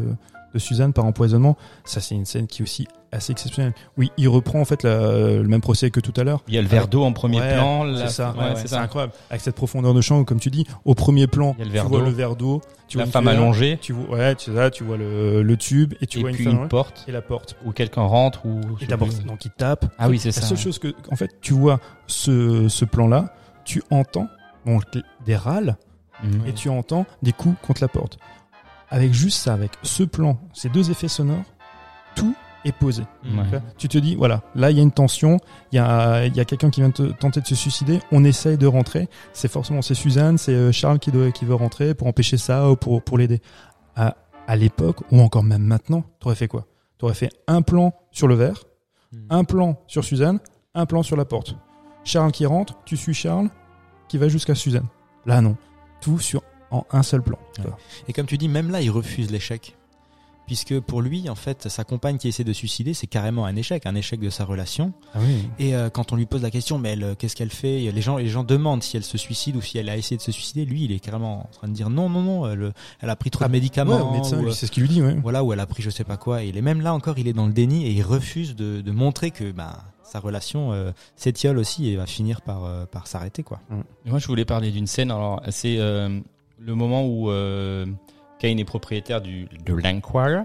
de Suzanne par empoisonnement, ça c'est une scène qui est aussi assez exceptionnelle. Oui, il reprend en fait la- le même procès que tout à l'heure. Il y a le verre d'eau en premier Ouais, plan. la- C'est ça, ouais, ouais, c'est incroyable. Avec cette profondeur de champ, comme tu dis, au premier plan, le tu vois d'eau. le verre d'eau, tu La vois femme allongée. tu vois, ouais, tu vois, tu vois le, le tube et tu et vois une puis une porte et la porte. où quelqu'un rentre ou. Et donc il tape. Ah oui, c'est La ça. seule ouais. chose que, en fait, tu vois ce, ce plan-là, tu entends donc, des râles Mhm. et tu entends des coups contre la porte. Avec juste ça, avec ce plan, ces deux effets sonores, tout est posé. Ouais. Tu Tu te dis, voilà, là il y a une tension, il y a, y a quelqu'un qui vient de te- tenter de se suicider, on essaye de rentrer. C'est forcément c'est Suzanne, c'est euh, Charles qui, doit, qui veut rentrer pour empêcher ça ou pour, pour l'aider. À, à l'époque, ou encore même maintenant, t'aurais fait quoi? T'aurais fait un plan sur le verre, Hmm. un plan sur Suzanne, un plan sur la porte. Charles qui rentre, tu suis Charles qui va jusqu'à Suzanne. Là non, tout sur en un seul plan. Ouais. Et comme tu dis, même là, il refuse l'échec. Puisque pour lui, en fait, sa compagne qui essaie de se suicider, c'est carrément un échec, un échec de sa relation. Ah oui. Et euh, quand on lui pose la question, mais elle, euh, qu'est-ce qu'elle fait? Les gens, les gens demandent si elle se suicide ou si elle a essayé de se suicider. Lui, il est carrément en train de dire non, non, non. Elle, elle a pris trop de médicaments. Ouais, au médecin, euh, c'est ce qu'il lui dit. Ouais. voilà, ou elle a pris je sais pas quoi. Et il est même là encore, il est dans le déni et il refuse de, de montrer que ben sa relation euh, s'étiole aussi et va finir par euh, par s'arrêter quoi. Et Moi, je voulais parler d'une scène. Alors, c'est euh, le moment où euh, Kane est propriétaire du de l'Enquirer,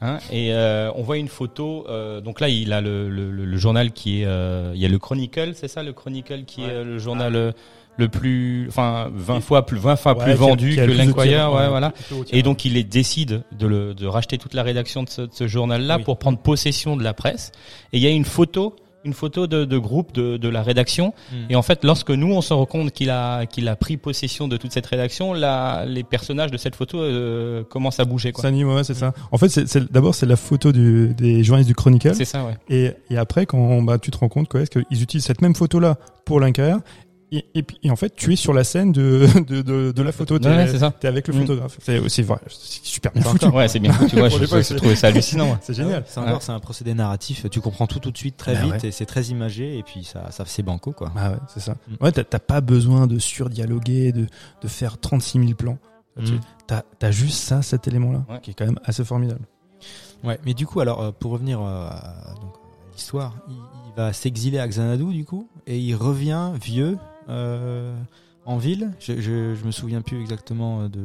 hein, et euh, on voit une photo. euh, donc là, il a le, le, le- le journal qui est. euh, il y a le Chronicle, c'est ça, le Chronicle qui est le journal euh, le plus, enfin, 20 fois plus, 20 fois Ouais, plus qui a- vendu qui a que tireurs, ouais, ouais, voilà. Et donc il est, décide de, le, de racheter toute la rédaction de ce, de ce journal-là Oui. pour prendre possession de la presse. Et il y a une photo, une photo de, de groupe de, de la rédaction. Et en fait, lorsque nous on se rend compte qu'il a qu'il a pris possession de toute cette rédaction, là, les personnages de cette photo euh, commencent à bouger. Quoi. Ça anime, ouais, c'est ça. En fait, c'est, c'est- d'abord, c'est la photo du, des journalistes du Chronicle. C'est ça, ouais. Et, et après, quand bah, tu te rends compte quoi, est-ce qu'ils utilisent cette même photo-là pour l'Incaire. Et, et, puis, et en fait, tu es sur la scène de, [LAUGHS] de, de, de la photo. T'es, Ouais, c'est ça. t'es avec le Mm. photographe. C'est, c'est, vrai, c'est super bien foutu. Ouais, c'est bien. Tu vois, [LAUGHS] Pour je, je trouvais ça hallucinant. ouais. C'est génial. C'est encore c'est un procédé narratif. Tu comprends tout tout de suite très Bah vite ouais. et c'est très imagé et puis ça ça c'est banco quoi. Ah ouais, c'est ça. Mm. Ouais, t'as, pas besoin de surdialoguer, de, de faire 36 000 plans. Tu- Mm. T'as, t'as juste ça, cet élément-là, Ouais. qui est quand même assez formidable. Ouais, mais du coup alors euh, pour revenir euh, à, donc, à l'histoire, il, il va s'exiler à Xanadu du coup et il revient vieux en ville. Je, je je me souviens plus exactement euh, de,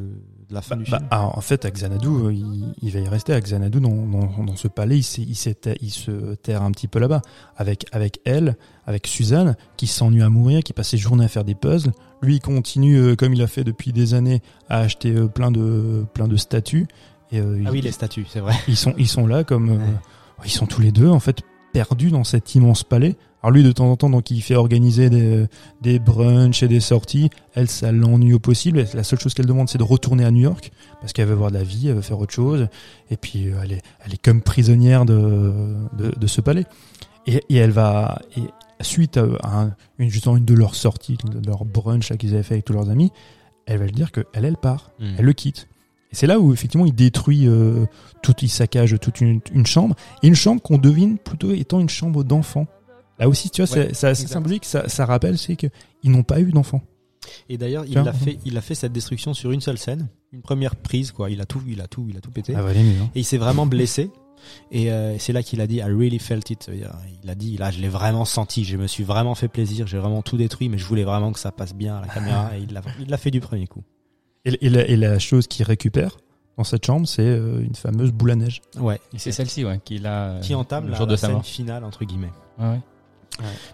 de la fin Bah, du bah, film. alors, en fait, à Xanadu, euh, il, il va y rester. À Xanadu, dans, dans, dans ce palais, il, se terre un petit peu là-bas. Avec, avec elle, avec Suzanne, qui s'ennuie à mourir, qui passe ses journées à faire des puzzles. Lui, il continue, euh, comme il a fait depuis des années, à acheter euh, plein, de, plein de statues. Et, euh, Ah oui les statues, c'est vrai. ils sont ils sont là comme euh, Ouais. ils sont tous les deux en fait perdus dans cet immense palais. Alors lui de temps en temps donc il fait organiser des des brunchs et des sorties. Elle ça l'ennuie au possible. La seule chose qu'elle demande c'est de retourner à New York parce qu'elle veut voir de la vie, elle veut faire autre chose. Et puis euh, elle est elle est comme prisonnière de de, de ce palais. Et, et elle va et suite à, à un- une justement une de leurs sorties, de leur brunch qu'ils avaient fait avec tous leurs amis, elle va lui dire que elle elle part. Mm. Elle le quitte. Et c'est là où effectivement il détruit euh, tout, il saccage toute une, une chambre, et une chambre qu'on devine plutôt étant une chambre d'enfant. Là aussi, tu vois, c'est- Ouais, c'est assez exact. symbolique, ça, ça rappelle, c'est que ils n'ont pas eu d'enfant. Et d'ailleurs, il a fait il a fait cette destruction sur une seule scène, une première prise quoi. Il a tout il a tout il a tout pété. Ah hein. Et il s'est vraiment blessé. Et euh, c'est là qu'il a dit I really felt it. Il a dit là je l'ai vraiment senti, je me suis vraiment fait plaisir, j'ai vraiment tout détruit, mais je voulais vraiment que ça passe bien à la caméra [LAUGHS] et il l'a il l'a fait du premier coup. Et, et la, et la chose qu'il récupère dans cette chambre, c'est euh, une fameuse boule à neige. Ouais. Et c'est celle-ci, ouais, qu'il a. Qui entame le la, jour la de sa scène mort. finale entre guillemets. Ouais, ouais.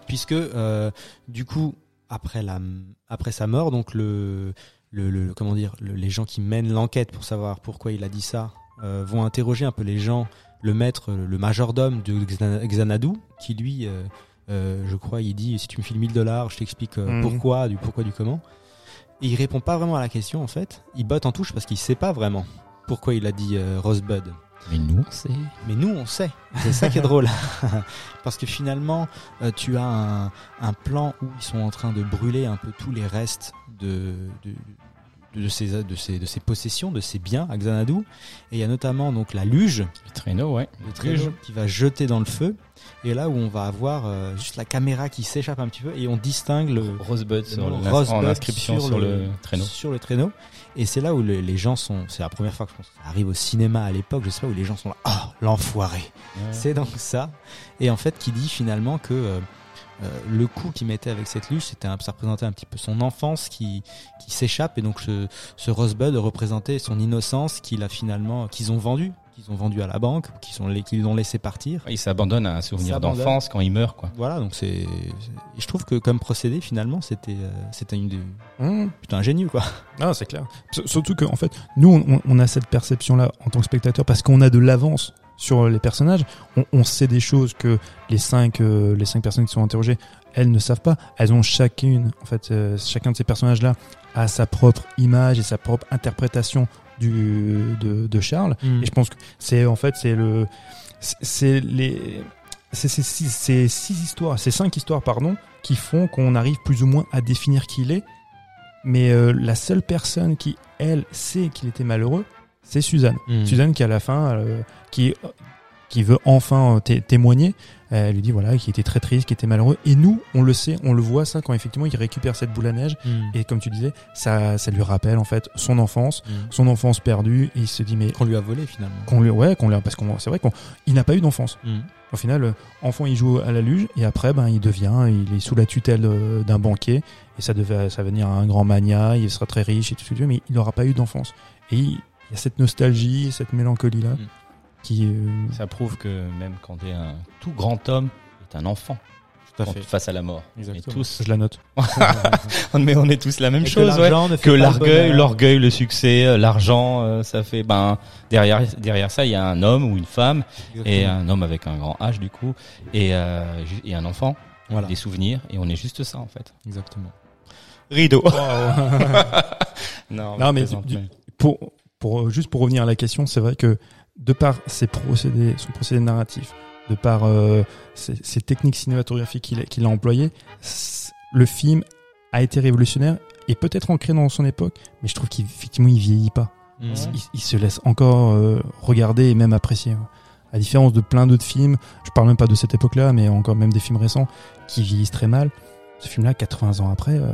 Puisque euh, du coup après la après sa mort donc le le, le- comment dire le- les gens qui mènent l'enquête pour savoir pourquoi il a dit ça euh, vont interroger un peu les gens le maître le majordome de Xana- Xanadu qui lui euh, je crois il dit si tu me files 1000 dollars je t'explique euh, Mhm. pourquoi du pourquoi du comment. Et il répond pas vraiment à la question en fait. Il botte en touche parce qu'il sait pas vraiment pourquoi il a dit euh, Rosebud Mais nous, c'est. mais nous, on sait. [LAUGHS] C'est ça qui est drôle. [LAUGHS] Parce que finalement, euh, tu as un, un plan où ils sont en train de brûler un peu tous les restes de, de, de, ces, de, ces, de ces possessions, de ces biens à Xanadu. Et il y a notamment donc la luge, Le traîneau, ouais. le traîneau qui va jeter dans le feu. Et là où on va avoir euh, juste la caméra qui s'échappe un petit peu et on distingue le, Rosebud sur nom le, Rosebud en inscription sur, le, traîneau. Sur le traîneau. Et c'est là où le- les gens sont. C'est la première fois que je pense que ça arrive au cinéma à l'époque, je sais pas, où les gens sont là. Ah, l'enfoiré. C'est donc ça. Et en fait, qui dit finalement que euh, le coup qu'il mettait avec cette luge, c'était un- ça représentait un petit peu son enfance qui, qui s'échappe. Et donc ce, ce Rosebud représentait son innocence qu'il a finalement, qu'ils ont vendu, qu'ils ont vendu à la banque, qu'ils ont, qu'ils l'ont laissé partir. Il s'abandonne à un souvenir d'enfance quand il meurt, quoi. Voilà, donc c'est. Je trouve que comme procédé, finalement, c'était euh, c'était une des. Mmh. Putain, ingénieux, quoi. Ah, c'est clair. S- Surtout que, en fait, nous, on, on a cette perception-là en tant que spectateur parce qu'on a de l'avance sur les personnages. On, on sait des choses que les cinq, euh, les cinq personnes qui sont interrogées, elles ne savent pas. Elles ont chacune, en fait, euh, chacun de ces personnages-là a sa propre image et sa propre interprétation du, de, de Charles. Et je pense que c'est, en fait, c'est le, c'est- les, c'est ces six, ces six histoires, ces cinq histoires, pardon, qui font qu'on arrive plus ou moins à définir qui il est. Mais euh, la seule personne qui, elle, sait qu'il était malheureux, c'est Suzanne. Mm. Suzanne qui, à la fin, euh, qui, qui veut enfin euh, té- témoigner, elle lui dit voilà, qu'il était très triste, qu'il était malheureux. Et nous, on le sait, on le voit ça quand effectivement il récupère cette boule à neige. Mm. Et comme tu disais, ça, ça lui rappelle en fait son enfance, Mm. son enfance perdue. Et il se dit mais Qu'on lui a volé, finalement. qu'on lui, ouais, qu'on lui, a- parce qu'on, c'est vrai qu'on, il n'a pas eu d'enfance. Au final, euh, enfant, il joue à la luge et après, ben, il devient, il est sous la tutelle euh, d'un banquier et ça devait, ça va devenir un grand mania. Il sera très riche et tout ce que tu veux, mais il n'aura pas eu d'enfance. Et il y a cette nostalgie, cette mélancolie là, Mm. qui, euh, Ça prouve que même quand t'es un tout grand homme, t'es un enfant. Tout à quand- fait. face à la mort. Exactement. On est tous, je la note. [LAUGHS] mais on est tous la même Et que chose, Que l'orgueil, l'orgueil, le succès, euh, l'argent, euh, ça fait, ben, derrière, derrière ça, il y a un homme ou une femme, et un homme avec un grand H, du coup, et, euh, et un enfant, Voilà. des souvenirs, et on est juste ça, en fait. Exactement. Rideau. [LAUGHS] non, Non, mais du- pour, pour, euh, juste pour revenir à la question, c'est vrai que de par ses procédés, son procédé narratif, de par euh, ses, ses techniques cinématographiques qu'il a, qu'il a employées, le film a été révolutionnaire et peut-être ancré dans son époque, mais je trouve qu'effectivement il vieillit pas. Mm. Il, il se laisse encore euh, regarder et même apprécier. À différence de plein d'autres films, je parle même pas de cette époque-là, mais encore même des films récents qui vieillissent très mal. Ce film-là, 80 ans après, euh,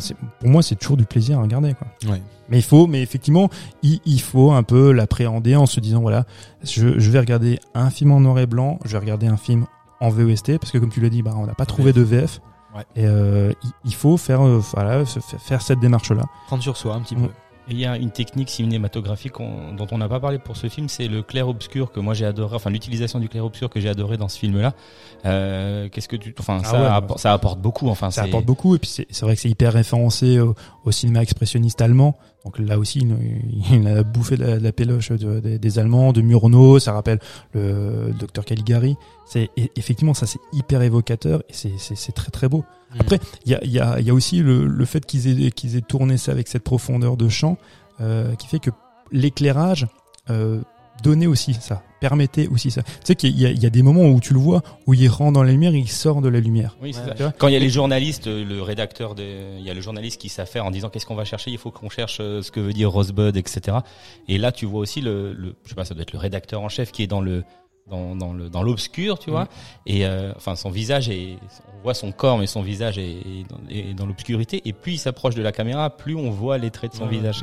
c'est- pour moi, c'est toujours du plaisir à regarder. Quoi. Ouais. Mais il faut, mais effectivement, il, il faut un peu l'appréhender en se disant voilà, je, je vais regarder un film en noir et blanc, je vais regarder un film en VOST parce que comme tu l'as dit, bah, on n'a pas trouvé de VF. Ouais. Et euh, il, il faut faire, euh, voilà, faire cette démarche-là. Prendre sur soi un petit Mm. peu. Et il y a une technique cinématographique dont on n'a pas parlé pour ce film, c'est le clair-obscur que moi j'ai adoré, enfin l'utilisation du clair-obscur que j'ai adoré dans ce film-là. Euh, Qu'est-ce que tu, enfin Ah ça, ouais, apporte, ça apporte beaucoup. Enfin, Ça apporte beaucoup et puis c'est c'est vrai que c'est hyper référencé au, au cinéma expressionniste allemand. Donc là aussi, il, a bouffé de la, de la péloche de- des- des Allemands, de Murnau. Ça rappelle le docteur Caligari. C'est effectivement ça, c'est hyper évocateur et c'est- très très beau. Après, il y a, y, a, y a aussi le, le fait qu'ils aient, qu'ils aient tourné ça avec cette profondeur de champ euh, qui fait que l'éclairage euh, donnait aussi ça, permettait aussi ça. Tu sais qu'il y, a- il y a des moments où tu le vois, où il rentre dans la lumière, il sort de la lumière. Oui, c'est Ouais, ça. Quand il y a les journalistes, euh, le rédacteur, de, il y a le journaliste qui s'affaire en disant qu'est-ce qu'on va chercher, il faut qu'on cherche euh, ce que veut dire Rosebud, etc. Et là, tu vois aussi le, le, je sais pas, ça doit être le rédacteur en chef qui est dans le dans, dans le dans l'obscur, tu vois. Et euh, enfin, son visage est, on voit son corps, mais son visage est, est dans, l'obscurité. Et plus il s'approche de la caméra, plus on voit les traits de son Ouais, visage.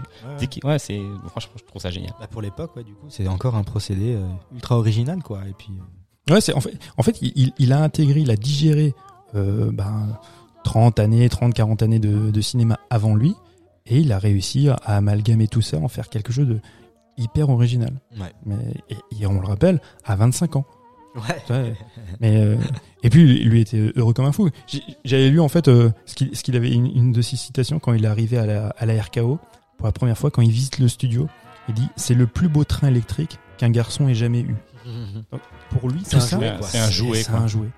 ouais. C'est franchement, je trouve ça génial. Bah, pour l'époque, ouais, du coup, c'est encore un procédé euh, ultra original, quoi. Et puis, euh, Ouais, c'est en fait, en fait, il- il, il a intégré, il a digéré euh, ben, 30 années, 30, 40 années de, de cinéma avant lui, et il a réussi à amalgamer tout ça, en faire quelque chose de hyper original. Ouais. Mais et, et on le rappelle, à 25 ans. ouais. Mais euh, [LAUGHS] et puis lui, lui était heureux comme un fou. J'avais lu en fait euh, ce qu'il avait une, une de ses citations quand il est arrivé à la, à la RKO pour la première fois quand il visite le studio. Il dit c'est le plus beau train électrique qu'un garçon ait jamais eu. Donc, pour lui, C'est un ça, jouet. C'est un jouet,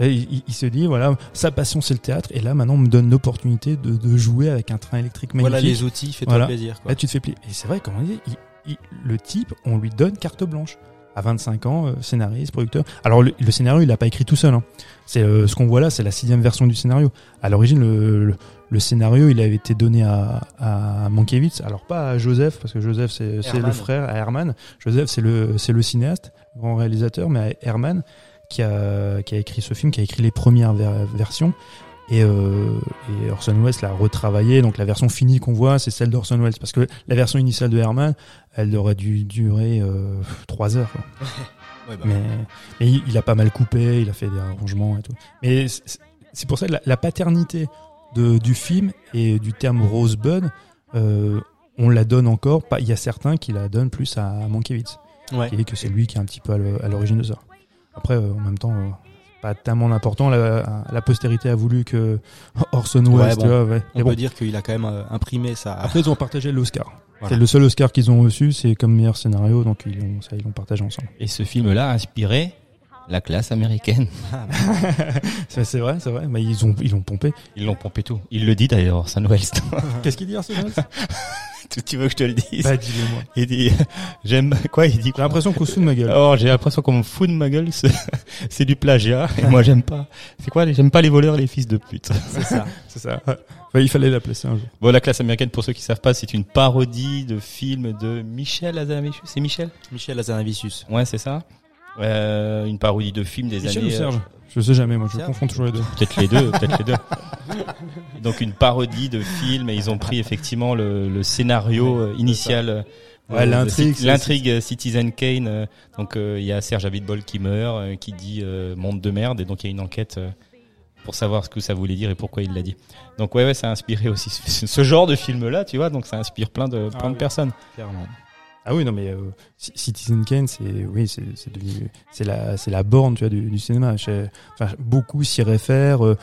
Il, il- il se dit voilà sa passion c'est le théâtre et là maintenant on me donne l'opportunité de, de jouer avec un train électrique magnifique. Voilà les outils, fais-toi Voilà. plaisir, quoi. Là, tu te fais plaisir. Et c'est vrai, comme on dit, il- il- le type, on lui donne carte blanche. À 25 ans, euh, scénariste, producteur. Alors, le, le scénario, il l'a pas écrit tout seul. hein. C'est euh, ce qu'on voit là, c'est la sixième version du scénario. À l'origine, le, le, le scénario, il avait été donné à, à Mankiewicz. Alors, pas à Joseph, parce que Joseph, c'est le frère, à Herman. Joseph, c'est le, c'est le cinéaste, grand réalisateur, mais à Herman, qui a, qui a écrit ce film, qui a écrit les premières ver- versions. Et, euh, et Orson Welles l'a retravaillé. Donc la version finie qu'on voit, c'est celle d'Orson Welles. Parce que la version initiale de Herman, elle aurait dû durer euh, trois heures. quoi. [LAUGHS] Ouais, bah, Mais, mais il, il a pas mal coupé, il a fait des arrangements et tout. Mais c'est pour ça que la, la paternité de, du film et du terme Rosebud, euh, on la donne encore. Il y a certains qui la donnent plus à Mankiewicz, ouais. est que c'est lui qui est un petit peu à l'origine de ça. Après, euh, en même temps, euh, pas tellement important. La, la postérité a voulu que Orson Welles, Ouais, tu bon. vois, ouais. On Mais peut bon, dire qu'il a quand même euh, imprimé ça. après, ils ont partagé l'Oscar. Voilà. C'est le seul Oscar qu'ils ont reçu, c'est comme meilleur scénario, donc ils l'ont, ça, ils l'ont partagé ensemble. Et ce film-là a inspiré la classe américaine. [LAUGHS] C'est, vrai, c'est vrai. Mais ils ont, ils l'ont pompé. Ils l'ont pompé tout. Il le dit d'ailleurs, Orson Welles. [LAUGHS] Qu'est-ce qu'il dit Orson Welles? [LAUGHS] Tu tu veux que je te le dise? Bah, dis-le moi. Il dit, j'aime quoi Il dit J'ai l'impression qu'on se fout de ma gueule. Oh, j'ai l'impression qu'on me fout de ma gueule. C'est, du plagiat. Et moi, j'aime pas. C'est quoi J'aime pas les voleurs, les fils de pute. C'est ça. C'est ça. Ouais. Ouais, il fallait la placer un jour. Bon, la classe américaine, pour ceux qui savent pas, c'est une parodie de film de Michel Hazanavicius. C'est Michel? Michel Azanavicius. Ouais, c'est ça. Euh, une parodie de film des Michel ou années. euh, Serge Je sais jamais, moi je Serge. confonds toujours les deux. Peut-être les deux, peut-être les deux. [LAUGHS] Donc une parodie de film et ils ont pris effectivement le, le scénario euh, initial. euh, Ouais, l'intrigue, L'intrigue euh, Citizen Kane. euh, donc euh, il y a Serge Abitbol qui meurt, euh, qui dit euh, monde de merde et donc il y a une enquête euh, pour savoir ce que ça voulait dire et pourquoi il l'a dit. Donc ouais, ouais, ça a inspiré aussi ce, ce genre de film là, tu vois. Donc ça inspire plein de plein Ah de oui. personnes. Clairement. Ah oui, non mais euh, Citizen Kane, c'est oui, c'est c'est devenu- c'est la c'est la borne, tu vois, du, du cinéma. Enfin, beaucoup s'y réfèrent euh,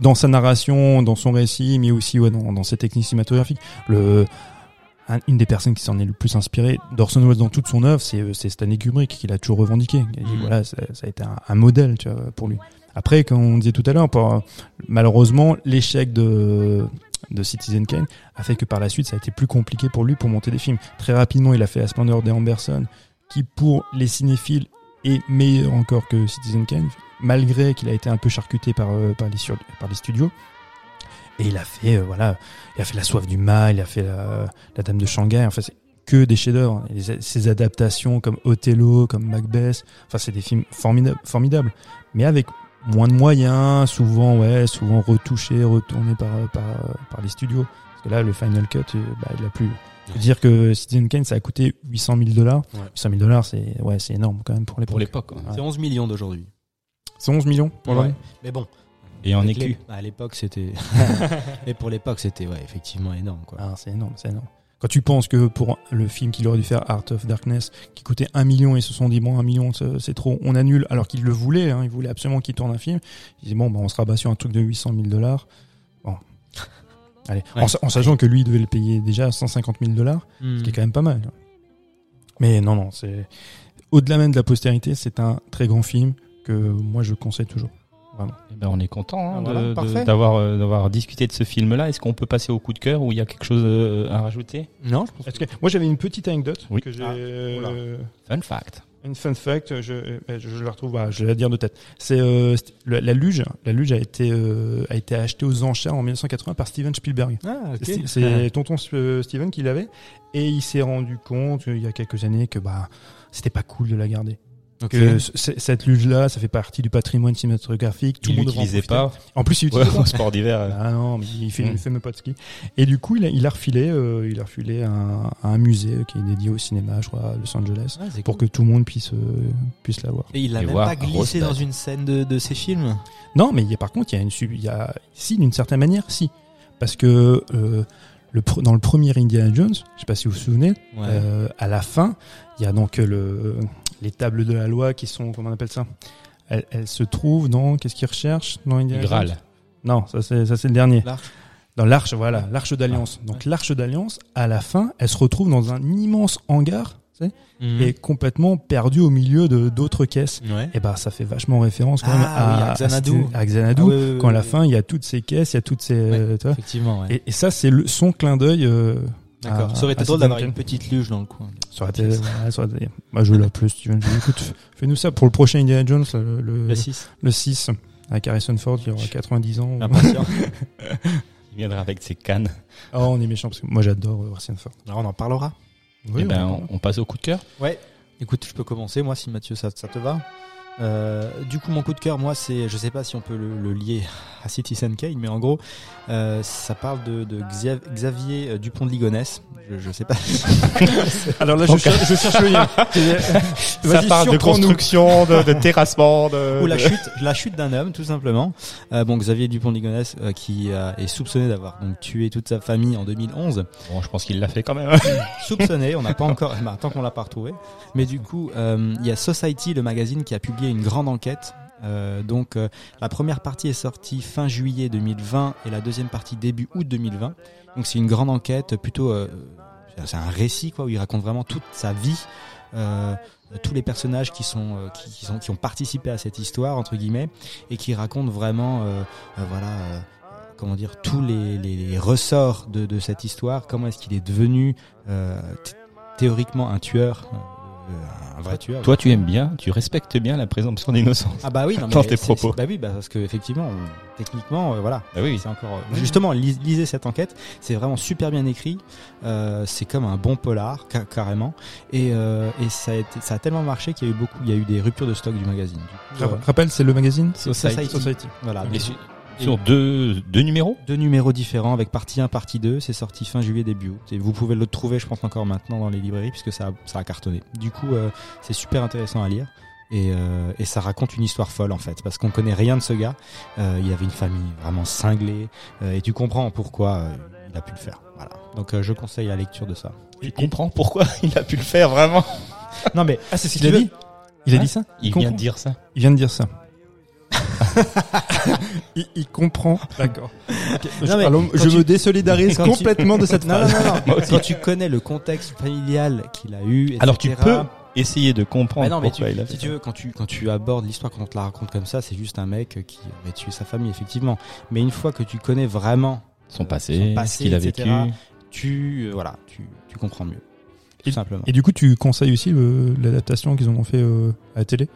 dans sa narration, dans son récit, mais aussi ouais, dans, dans ses techniques cinématographiques. Le un- une des personnes qui s'en est le plus inspiré d'Orson Welles dans toute son œuvre, c'est euh, c'est Stanley Kubrick qui l'a toujours revendiqué. Il a dit, Mhm. voilà, ça, ça a été un, un modèle, tu vois, pour lui. Après, comme on disait tout à l'heure, malheureusement, l'échec de de Citizen Kane a fait que par la suite, ça a été plus compliqué pour lui pour monter des films. Très rapidement, il a fait La Splendeur des Amberson, qui pour les cinéphiles est meilleur encore que Citizen Kane, malgré qu'il a été un peu charcuté par euh, par les, studios. Et il a fait, euh, voilà, il a fait La Soif du Mal, il a fait La, la Dame de Shanghai. Enfin, c'est que des chefs-d'œuvre. Ces adaptations comme Othello, comme Macbeth, enfin, c'est des films formidables, formidables, mais avec moins de moyens, souvent, ouais, souvent retouchés, retournés par, par, par les studios. Parce que là, le Final Cut, euh, bah, il a plus. Faut dire que Citizen Kane, ça a coûté 800 000 dollars. Ouais. 800 000 dollars, c'est, ouais, c'est énorme quand même pour l'époque. Pour l'époque. Ouais. C'est 11 millions d'aujourd'hui. C'est 11 millions pour Ouais. Mais bon. Et en écu. les- À l'époque, c'était. [LAUGHS] Et pour l'époque, c'était ouais, effectivement énorme. Quoi. Ah, c'est énorme, c'est énorme. Quand tu penses que pour le film qu'il aurait dû faire, Art of Darkness, qui coûtait 1 million, ils se sont dit, bon, 1 million, c'est trop, on annule, alors qu'ils le voulaient, hein, ils voulaient absolument qu'il tourne un film. Ils disaient, bon, bah, on se rabat sur un truc de 800 000 dollars. Bon. [LAUGHS] Allez. Ouais. En, sa- en sachant que lui, il devait le payer déjà 150 000 dollars, ce qui est quand même pas mal. Mais non, non, c'est, au-delà même de la postérité, c'est un très grand film que moi, je conseille toujours. Eh ben, on est content hein, Ah, voilà, d'avoir euh, d'avoir discuté de ce film-là. Est-ce qu'on peut passer au coup de cœur ou il y a quelque chose euh, à rajouter? Non, je pense que, moi, j'avais une petite anecdote Oui. que j'ai, Ah, euh, Fun fact. Une fun fact, je, je, je la retrouve, bah, je vais la dire de tête. C'est euh, st- la, la luge. La luge a été euh, a été achetée aux enchères en 1980 par Steven Spielberg. Ah, C'est- C'est tonton Steven qui l'avait et il s'est rendu compte il y a quelques années que bah c'était pas cool de la garder. Que c- cette luge là, ça fait partie du patrimoine cinématographique. Tout Il le monde l'utilisait pas En plus, il ouais, utilisait pas. au sport d'hiver. euh. Ah non, mais il fait, Mm. il fait même pas de ski. Et du coup, il a, il a refilé, euh, il a refilé un, un musée qui est dédié au cinéma, je crois, à Los Angeles, Ah, c'est pour cool. que tout le monde puisse euh, puisse l'avoir. Et il l'a même voir pas glissé dans une scène de, de ses films? Non, mais il y a, par contre, il y a une, il y a, si, d'une certaine manière, si, parce que euh, le, dans le premier Indiana Jones, je sais pas si vous vous souvenez, euh, à la fin, il y a donc le, les tables de la loi qui sont, comment on appelle ça? Elles, elles se trouvent dans, qu'est-ce qu'ils recherchent dans Indiana Le Graal. Jones Non, ça c'est ça c'est le dernier. L'arche. Dans l'arche, voilà, l'arche d'alliance. Donc l'arche d'alliance, à la fin, elle se retrouve dans un immense hangar, tu Mhm. et complètement perdue au milieu de d'autres caisses. Ouais. Et bah ça fait vachement référence quand Ah même oui, à, Xanadu. Xanadu, Ah oui, oui, oui, quand à la oui. fin il y a toutes ces caisses, il y a toutes ces, euh, tu vois. Effectivement, ouais. Et, et ça c'est le son clin d'œil. euh, D'accord. Ça aurait été drôle d'avoir une petite luge dans le coin. Ça aurait été, ça aurait été- Bah, je l'ai plus, Steven. Je dis, écoute, fais-nous ça pour le prochain Indiana Jones, le, le, Le 6. le 6, avec Harrison Ford qui aura 90 ans. [LAUGHS] Il viendra avec ses cannes. Oh, on est méchant parce que moi j'adore euh, Harrison Ford. Alors on en parlera. Oui, Eh ben, on- on, on passe au coup de cœur. Ouais. Écoute, je peux commencer, moi, si Mathieu, ça, ça te va. Euh, du coup, mon coup de cœur, moi, c'est, je sais pas si on peut le, le lier à Citizen Kane, mais en gros, euh, ça parle de, de Xavier euh, Dupont de Ligonnès. Je, je sais pas. [LAUGHS] Alors là, je, cherche, je cherche le lien. [LAUGHS] Ça Vas-y, parle de construction, de, de terrassement, de... Ou la chute, la chute d'un homme, tout simplement. Euh, bon, Xavier Dupont de Ligonnès, euh, qui euh, est soupçonné d'avoir donc tué toute sa famille en 2011. Bon, je pense qu'il l'a fait quand même. [LAUGHS] soupçonné, on n'a pas encore, bah, tant qu'on l'a pas retrouvé. Mais du coup, euh, il y a Society, le magazine, qui a publié une grande enquête. Euh, donc, euh, la première partie est sortie fin juillet 2020 et la deuxième partie début août 2020. Donc, c'est une grande enquête, plutôt, euh, c'est un récit quoi, où il raconte vraiment toute sa vie. Tous les personnages qui sont, qui, sont qui ont participé à cette histoire entre guillemets et qui racontent vraiment voilà comment dire tous les, ressorts de, de cette histoire comment est-ce qu'il est devenu théoriquement un tueur un vrai tueur Toi, tu aimes bien, tu respectes bien la présomption d'innocence. ah bah oui non, [LAUGHS] mais dans tes propos. bah oui bah parce que effectivement on- techniquement euh, voilà Bah oui. c'est encore euh, justement lis- lisez cette enquête c'est vraiment super bien écrit euh, c'est comme un bon polar ca- carrément et, euh, et ça a été, ça a tellement marché qu'il y a eu beaucoup il y a eu des ruptures de stock du magazine du coup, Ra- euh, Rappelle, c'est le magazine Society. Society. voilà donc, sur, deux, deux numéros deux numéros différents avec partie 1 partie 2 c'est sorti fin juillet début août. Et vous pouvez le trouver je pense encore maintenant dans les librairies puisque ça a, ça a cartonné. Du coup euh, c'est super intéressant à lire. Et, euh, et ça raconte une histoire folle en fait. Parce qu'on connaît rien de ce gars. Euh, il avait une famille vraiment cinglée. Euh, et tu comprends pourquoi il a pu le faire. Voilà. Donc je conseille la lecture de ça. Tu comprends pourquoi [LAUGHS] il a pu le faire vraiment? Non mais Ah, c'est ce qu'il a dit. Il a Hein? dit ça? Il comprend vient de dire ça. Il vient de dire ça. [LAUGHS] il, il comprend. D'accord. Je, Non, mais alors, quand je tu- me désolidarise [LAUGHS] tu- complètement de cette non, non, phrase. non, non. Aussi. quand tu connais le contexte familial qu'il a eu Alors tu peux essayer de comprendre Mais non, mais pourquoi tu, il a si fait tu veux, quand tu, quand tu abordes l'histoire, quand on te la raconte comme ça, c'est juste un mec qui avait tué sa famille, effectivement. Mais une fois que tu connais vraiment, son passé, son passé, ce qu'il a etc. vécu. tu, euh, voilà, tu, tu comprends mieux. Tout simplement. Et du coup, tu conseilles aussi euh, l'adaptation qu'ils en ont fait euh, à la télé?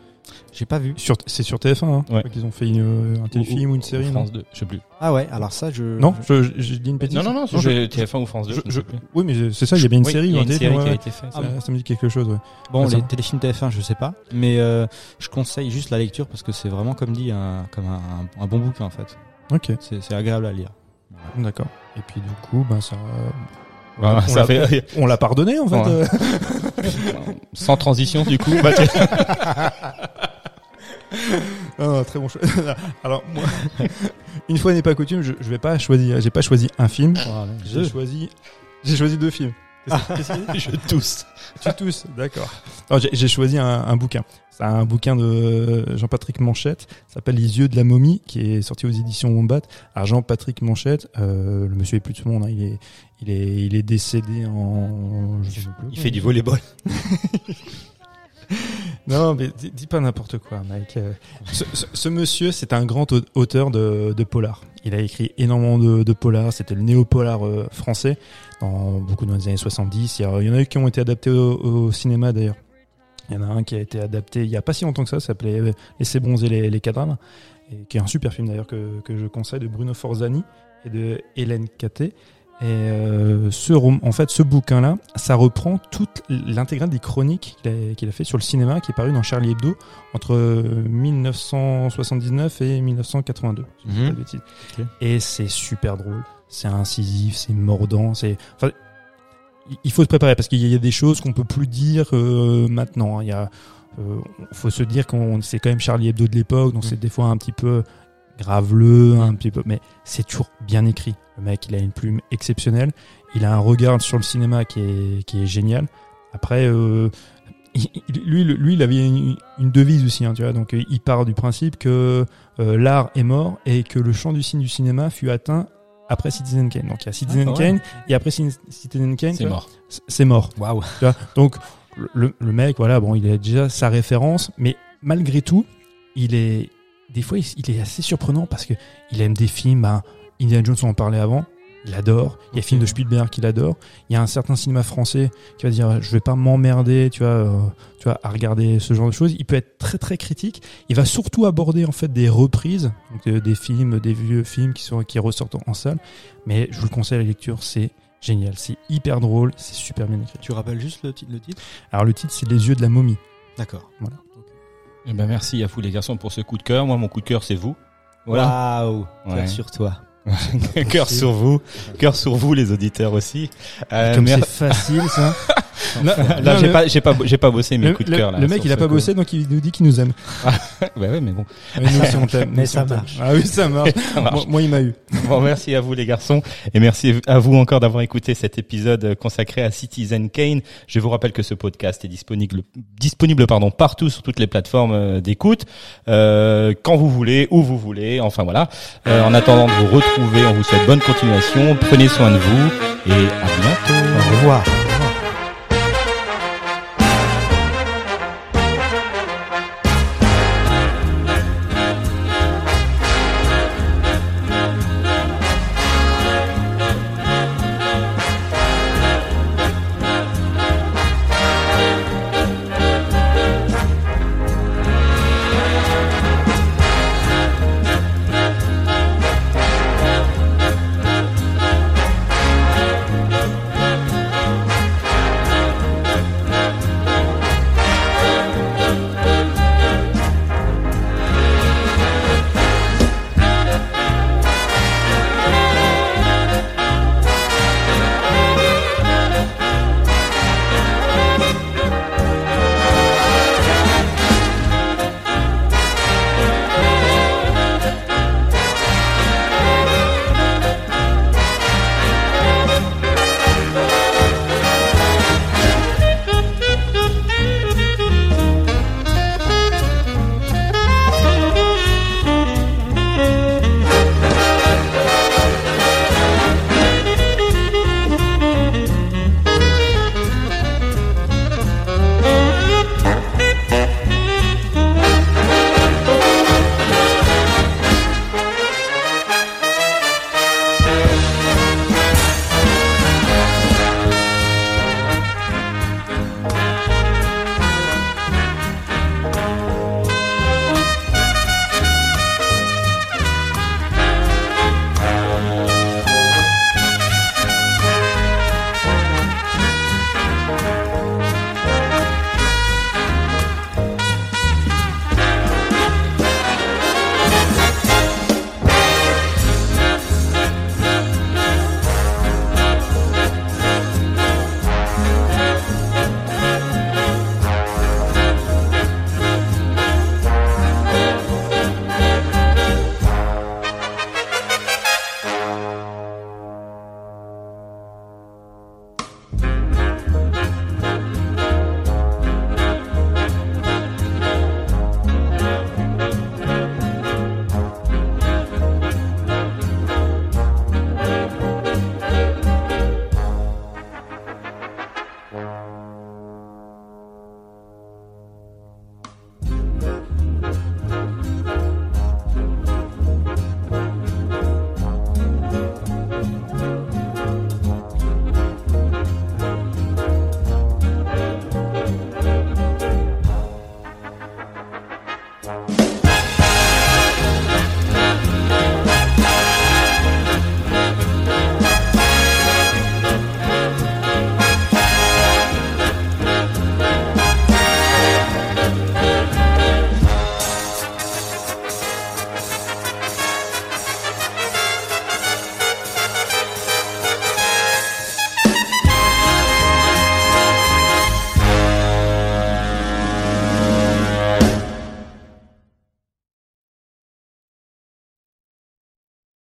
J'ai pas vu. Sur- C'est sur TF1, hein Ouais. qu'ils ont fait une, euh, un téléfilm ou, une série, non France 2, je sais plus. Ah ouais, alors ça, je. Non, je, je, je dis une bêtise. Non, non, non, c'est TF1 ou France 2. je- je ne je- sais plus. oui, mais c'est ça, il y a bien une Oui, série il y a un une série qui a été faite. Ça, ça me dit quelque chose, ouais. Bon, ça. les téléfilms TF1, je sais pas, mais euh, je conseille juste la lecture parce que c'est vraiment, comme dit, un, comme un, un- un bon bouquin en fait. Ok, C'est c'est agréable à lire. d'accord. Et puis du coup, ben ça. Voilà, on ça l'a- fait On l'a pardonné en fait. Ouais. [LAUGHS] sans transition du coup. Ah, [LAUGHS] très bon choix. [LAUGHS] Alors moi, une fois n'est pas coutume, je, je vais pas choisir. J'ai pas choisi un film. J'ai choisi. J'ai choisi deux films. Qu'est-ce que c'est je tousse. Tu tousses, d'accord. J'ai j'ai choisi un, un bouquin. C'est un bouquin de Jean-Patrick Manchette. S'appelle Les yeux de la momie, qui est sorti aux éditions Wombat. Alors Jean-Patrick Manchette, euh, le monsieur est plus de ce monde. hein. Il est, il est, il est décédé en. je sais plus. Il fait du volleyball. [LAUGHS] Non, mais dis, dis pas n'importe quoi, Mike. Ce, ce- ce monsieur, c'est un grand au- auteur de, de polar. Il a écrit énormément de, de polar. C'était le néo-polar euh, français dans beaucoup dans les années 70. Il y, a- il y en a eu qui ont été adaptés au, au cinéma d'ailleurs. Il y en a un qui a été adapté il y a pas si longtemps que ça, ça s'appelait euh, Laissez bronzer les, les cadavres, et qui est un super film d'ailleurs que, que je conseille de Bruno Forzani et de Hélène Caté. Et euh, ce en fait, ce bouquin-là, ça reprend toute l'intégrale des chroniques qu'il a, fait sur le cinéma, qui est paru dans Charlie Hebdo entre euh, 1979 et 1982. si je dis pas de bêtises. Ok. Et c'est super drôle, c'est incisif, c'est mordant, c'est. Enfin, il- faut se préparer parce qu'il y a des choses qu'on peut plus dire euh, maintenant. hein. Il y a, euh, faut se dire qu'on c'est quand même Charlie Hebdo de l'époque, donc c'est des fois un petit peu graveleux, un petit peu, mais c'est toujours bien écrit. Le mec, il a une plume exceptionnelle, il a un regard sur le cinéma qui est qui est génial. Après, euh, il- lui, lui, il avait une, une devise aussi, hein, tu vois. Donc, euh, il part du principe que euh, l'art est mort et que le champ du signe du cinéma fut atteint après Citizen Kane. Donc, il y a Citizen Ah, ouais. Kane et après Citizen Kane, C'est mort. c'est mort. Waouh. Tu vois. Donc, le, le mec, voilà, bon, il a déjà sa référence, mais malgré tout, il est, des fois, il, il est assez surprenant parce que il aime des films, ben, Indiana Jones, on en parlait avant, il adore. Il y a des films de Spielberg qu'il adore. Il y a un certain cinéma français qui va dire, je vais pas m'emmerder, tu vois, euh, tu vois, à regarder ce genre de choses. Il peut être très très critique. Il va surtout aborder en fait des reprises, donc, euh, des films, des vieux films qui sont qui ressortent en salle. Mais je vous le conseille à la lecture, c'est génial, c'est hyper drôle, c'est super bien écrit. Tu rappelles juste le, le titre? Alors le titre, c'est Les yeux de la momie. D'accord. Voilà. Eh ben merci à vous les garçons pour ce coup de cœur. Moi, mon coup de cœur, c'est vous. Voilà. Waouh. Ouais. Cœur sur toi. [LAUGHS] cœur sur vous, cœur sur vous, les auditeurs aussi. Euh, Comme mer- c'est facile ça. [LAUGHS] [LAUGHS] Là, Non, j'ai le- pas, j'ai pas, j'ai pas bossé mes Le, coups de le- cœur là. le mec, il a pas bossé, donc il nous dit qu'il nous aime. Ouais, ouais, mais bon. [LAUGHS] Mais nous aussi, on. Mais Nous ça on t'aime. marche. Ah oui, ça marche. [LAUGHS] Ça marche. Moi, moi, il m'a eu. Bon, merci à vous les garçons et merci à vous encore d'avoir écouté cet épisode consacré à Citizen Kane. Je vous rappelle que ce podcast est disponible, disponible pardon partout sur toutes les plateformes euh, d'écoute, euh, quand vous voulez, où vous voulez. Enfin voilà. Euh, en attendant de vous retrouver, on vous souhaite bonne continuation. Prenez soin de vous et à bientôt. Au revoir.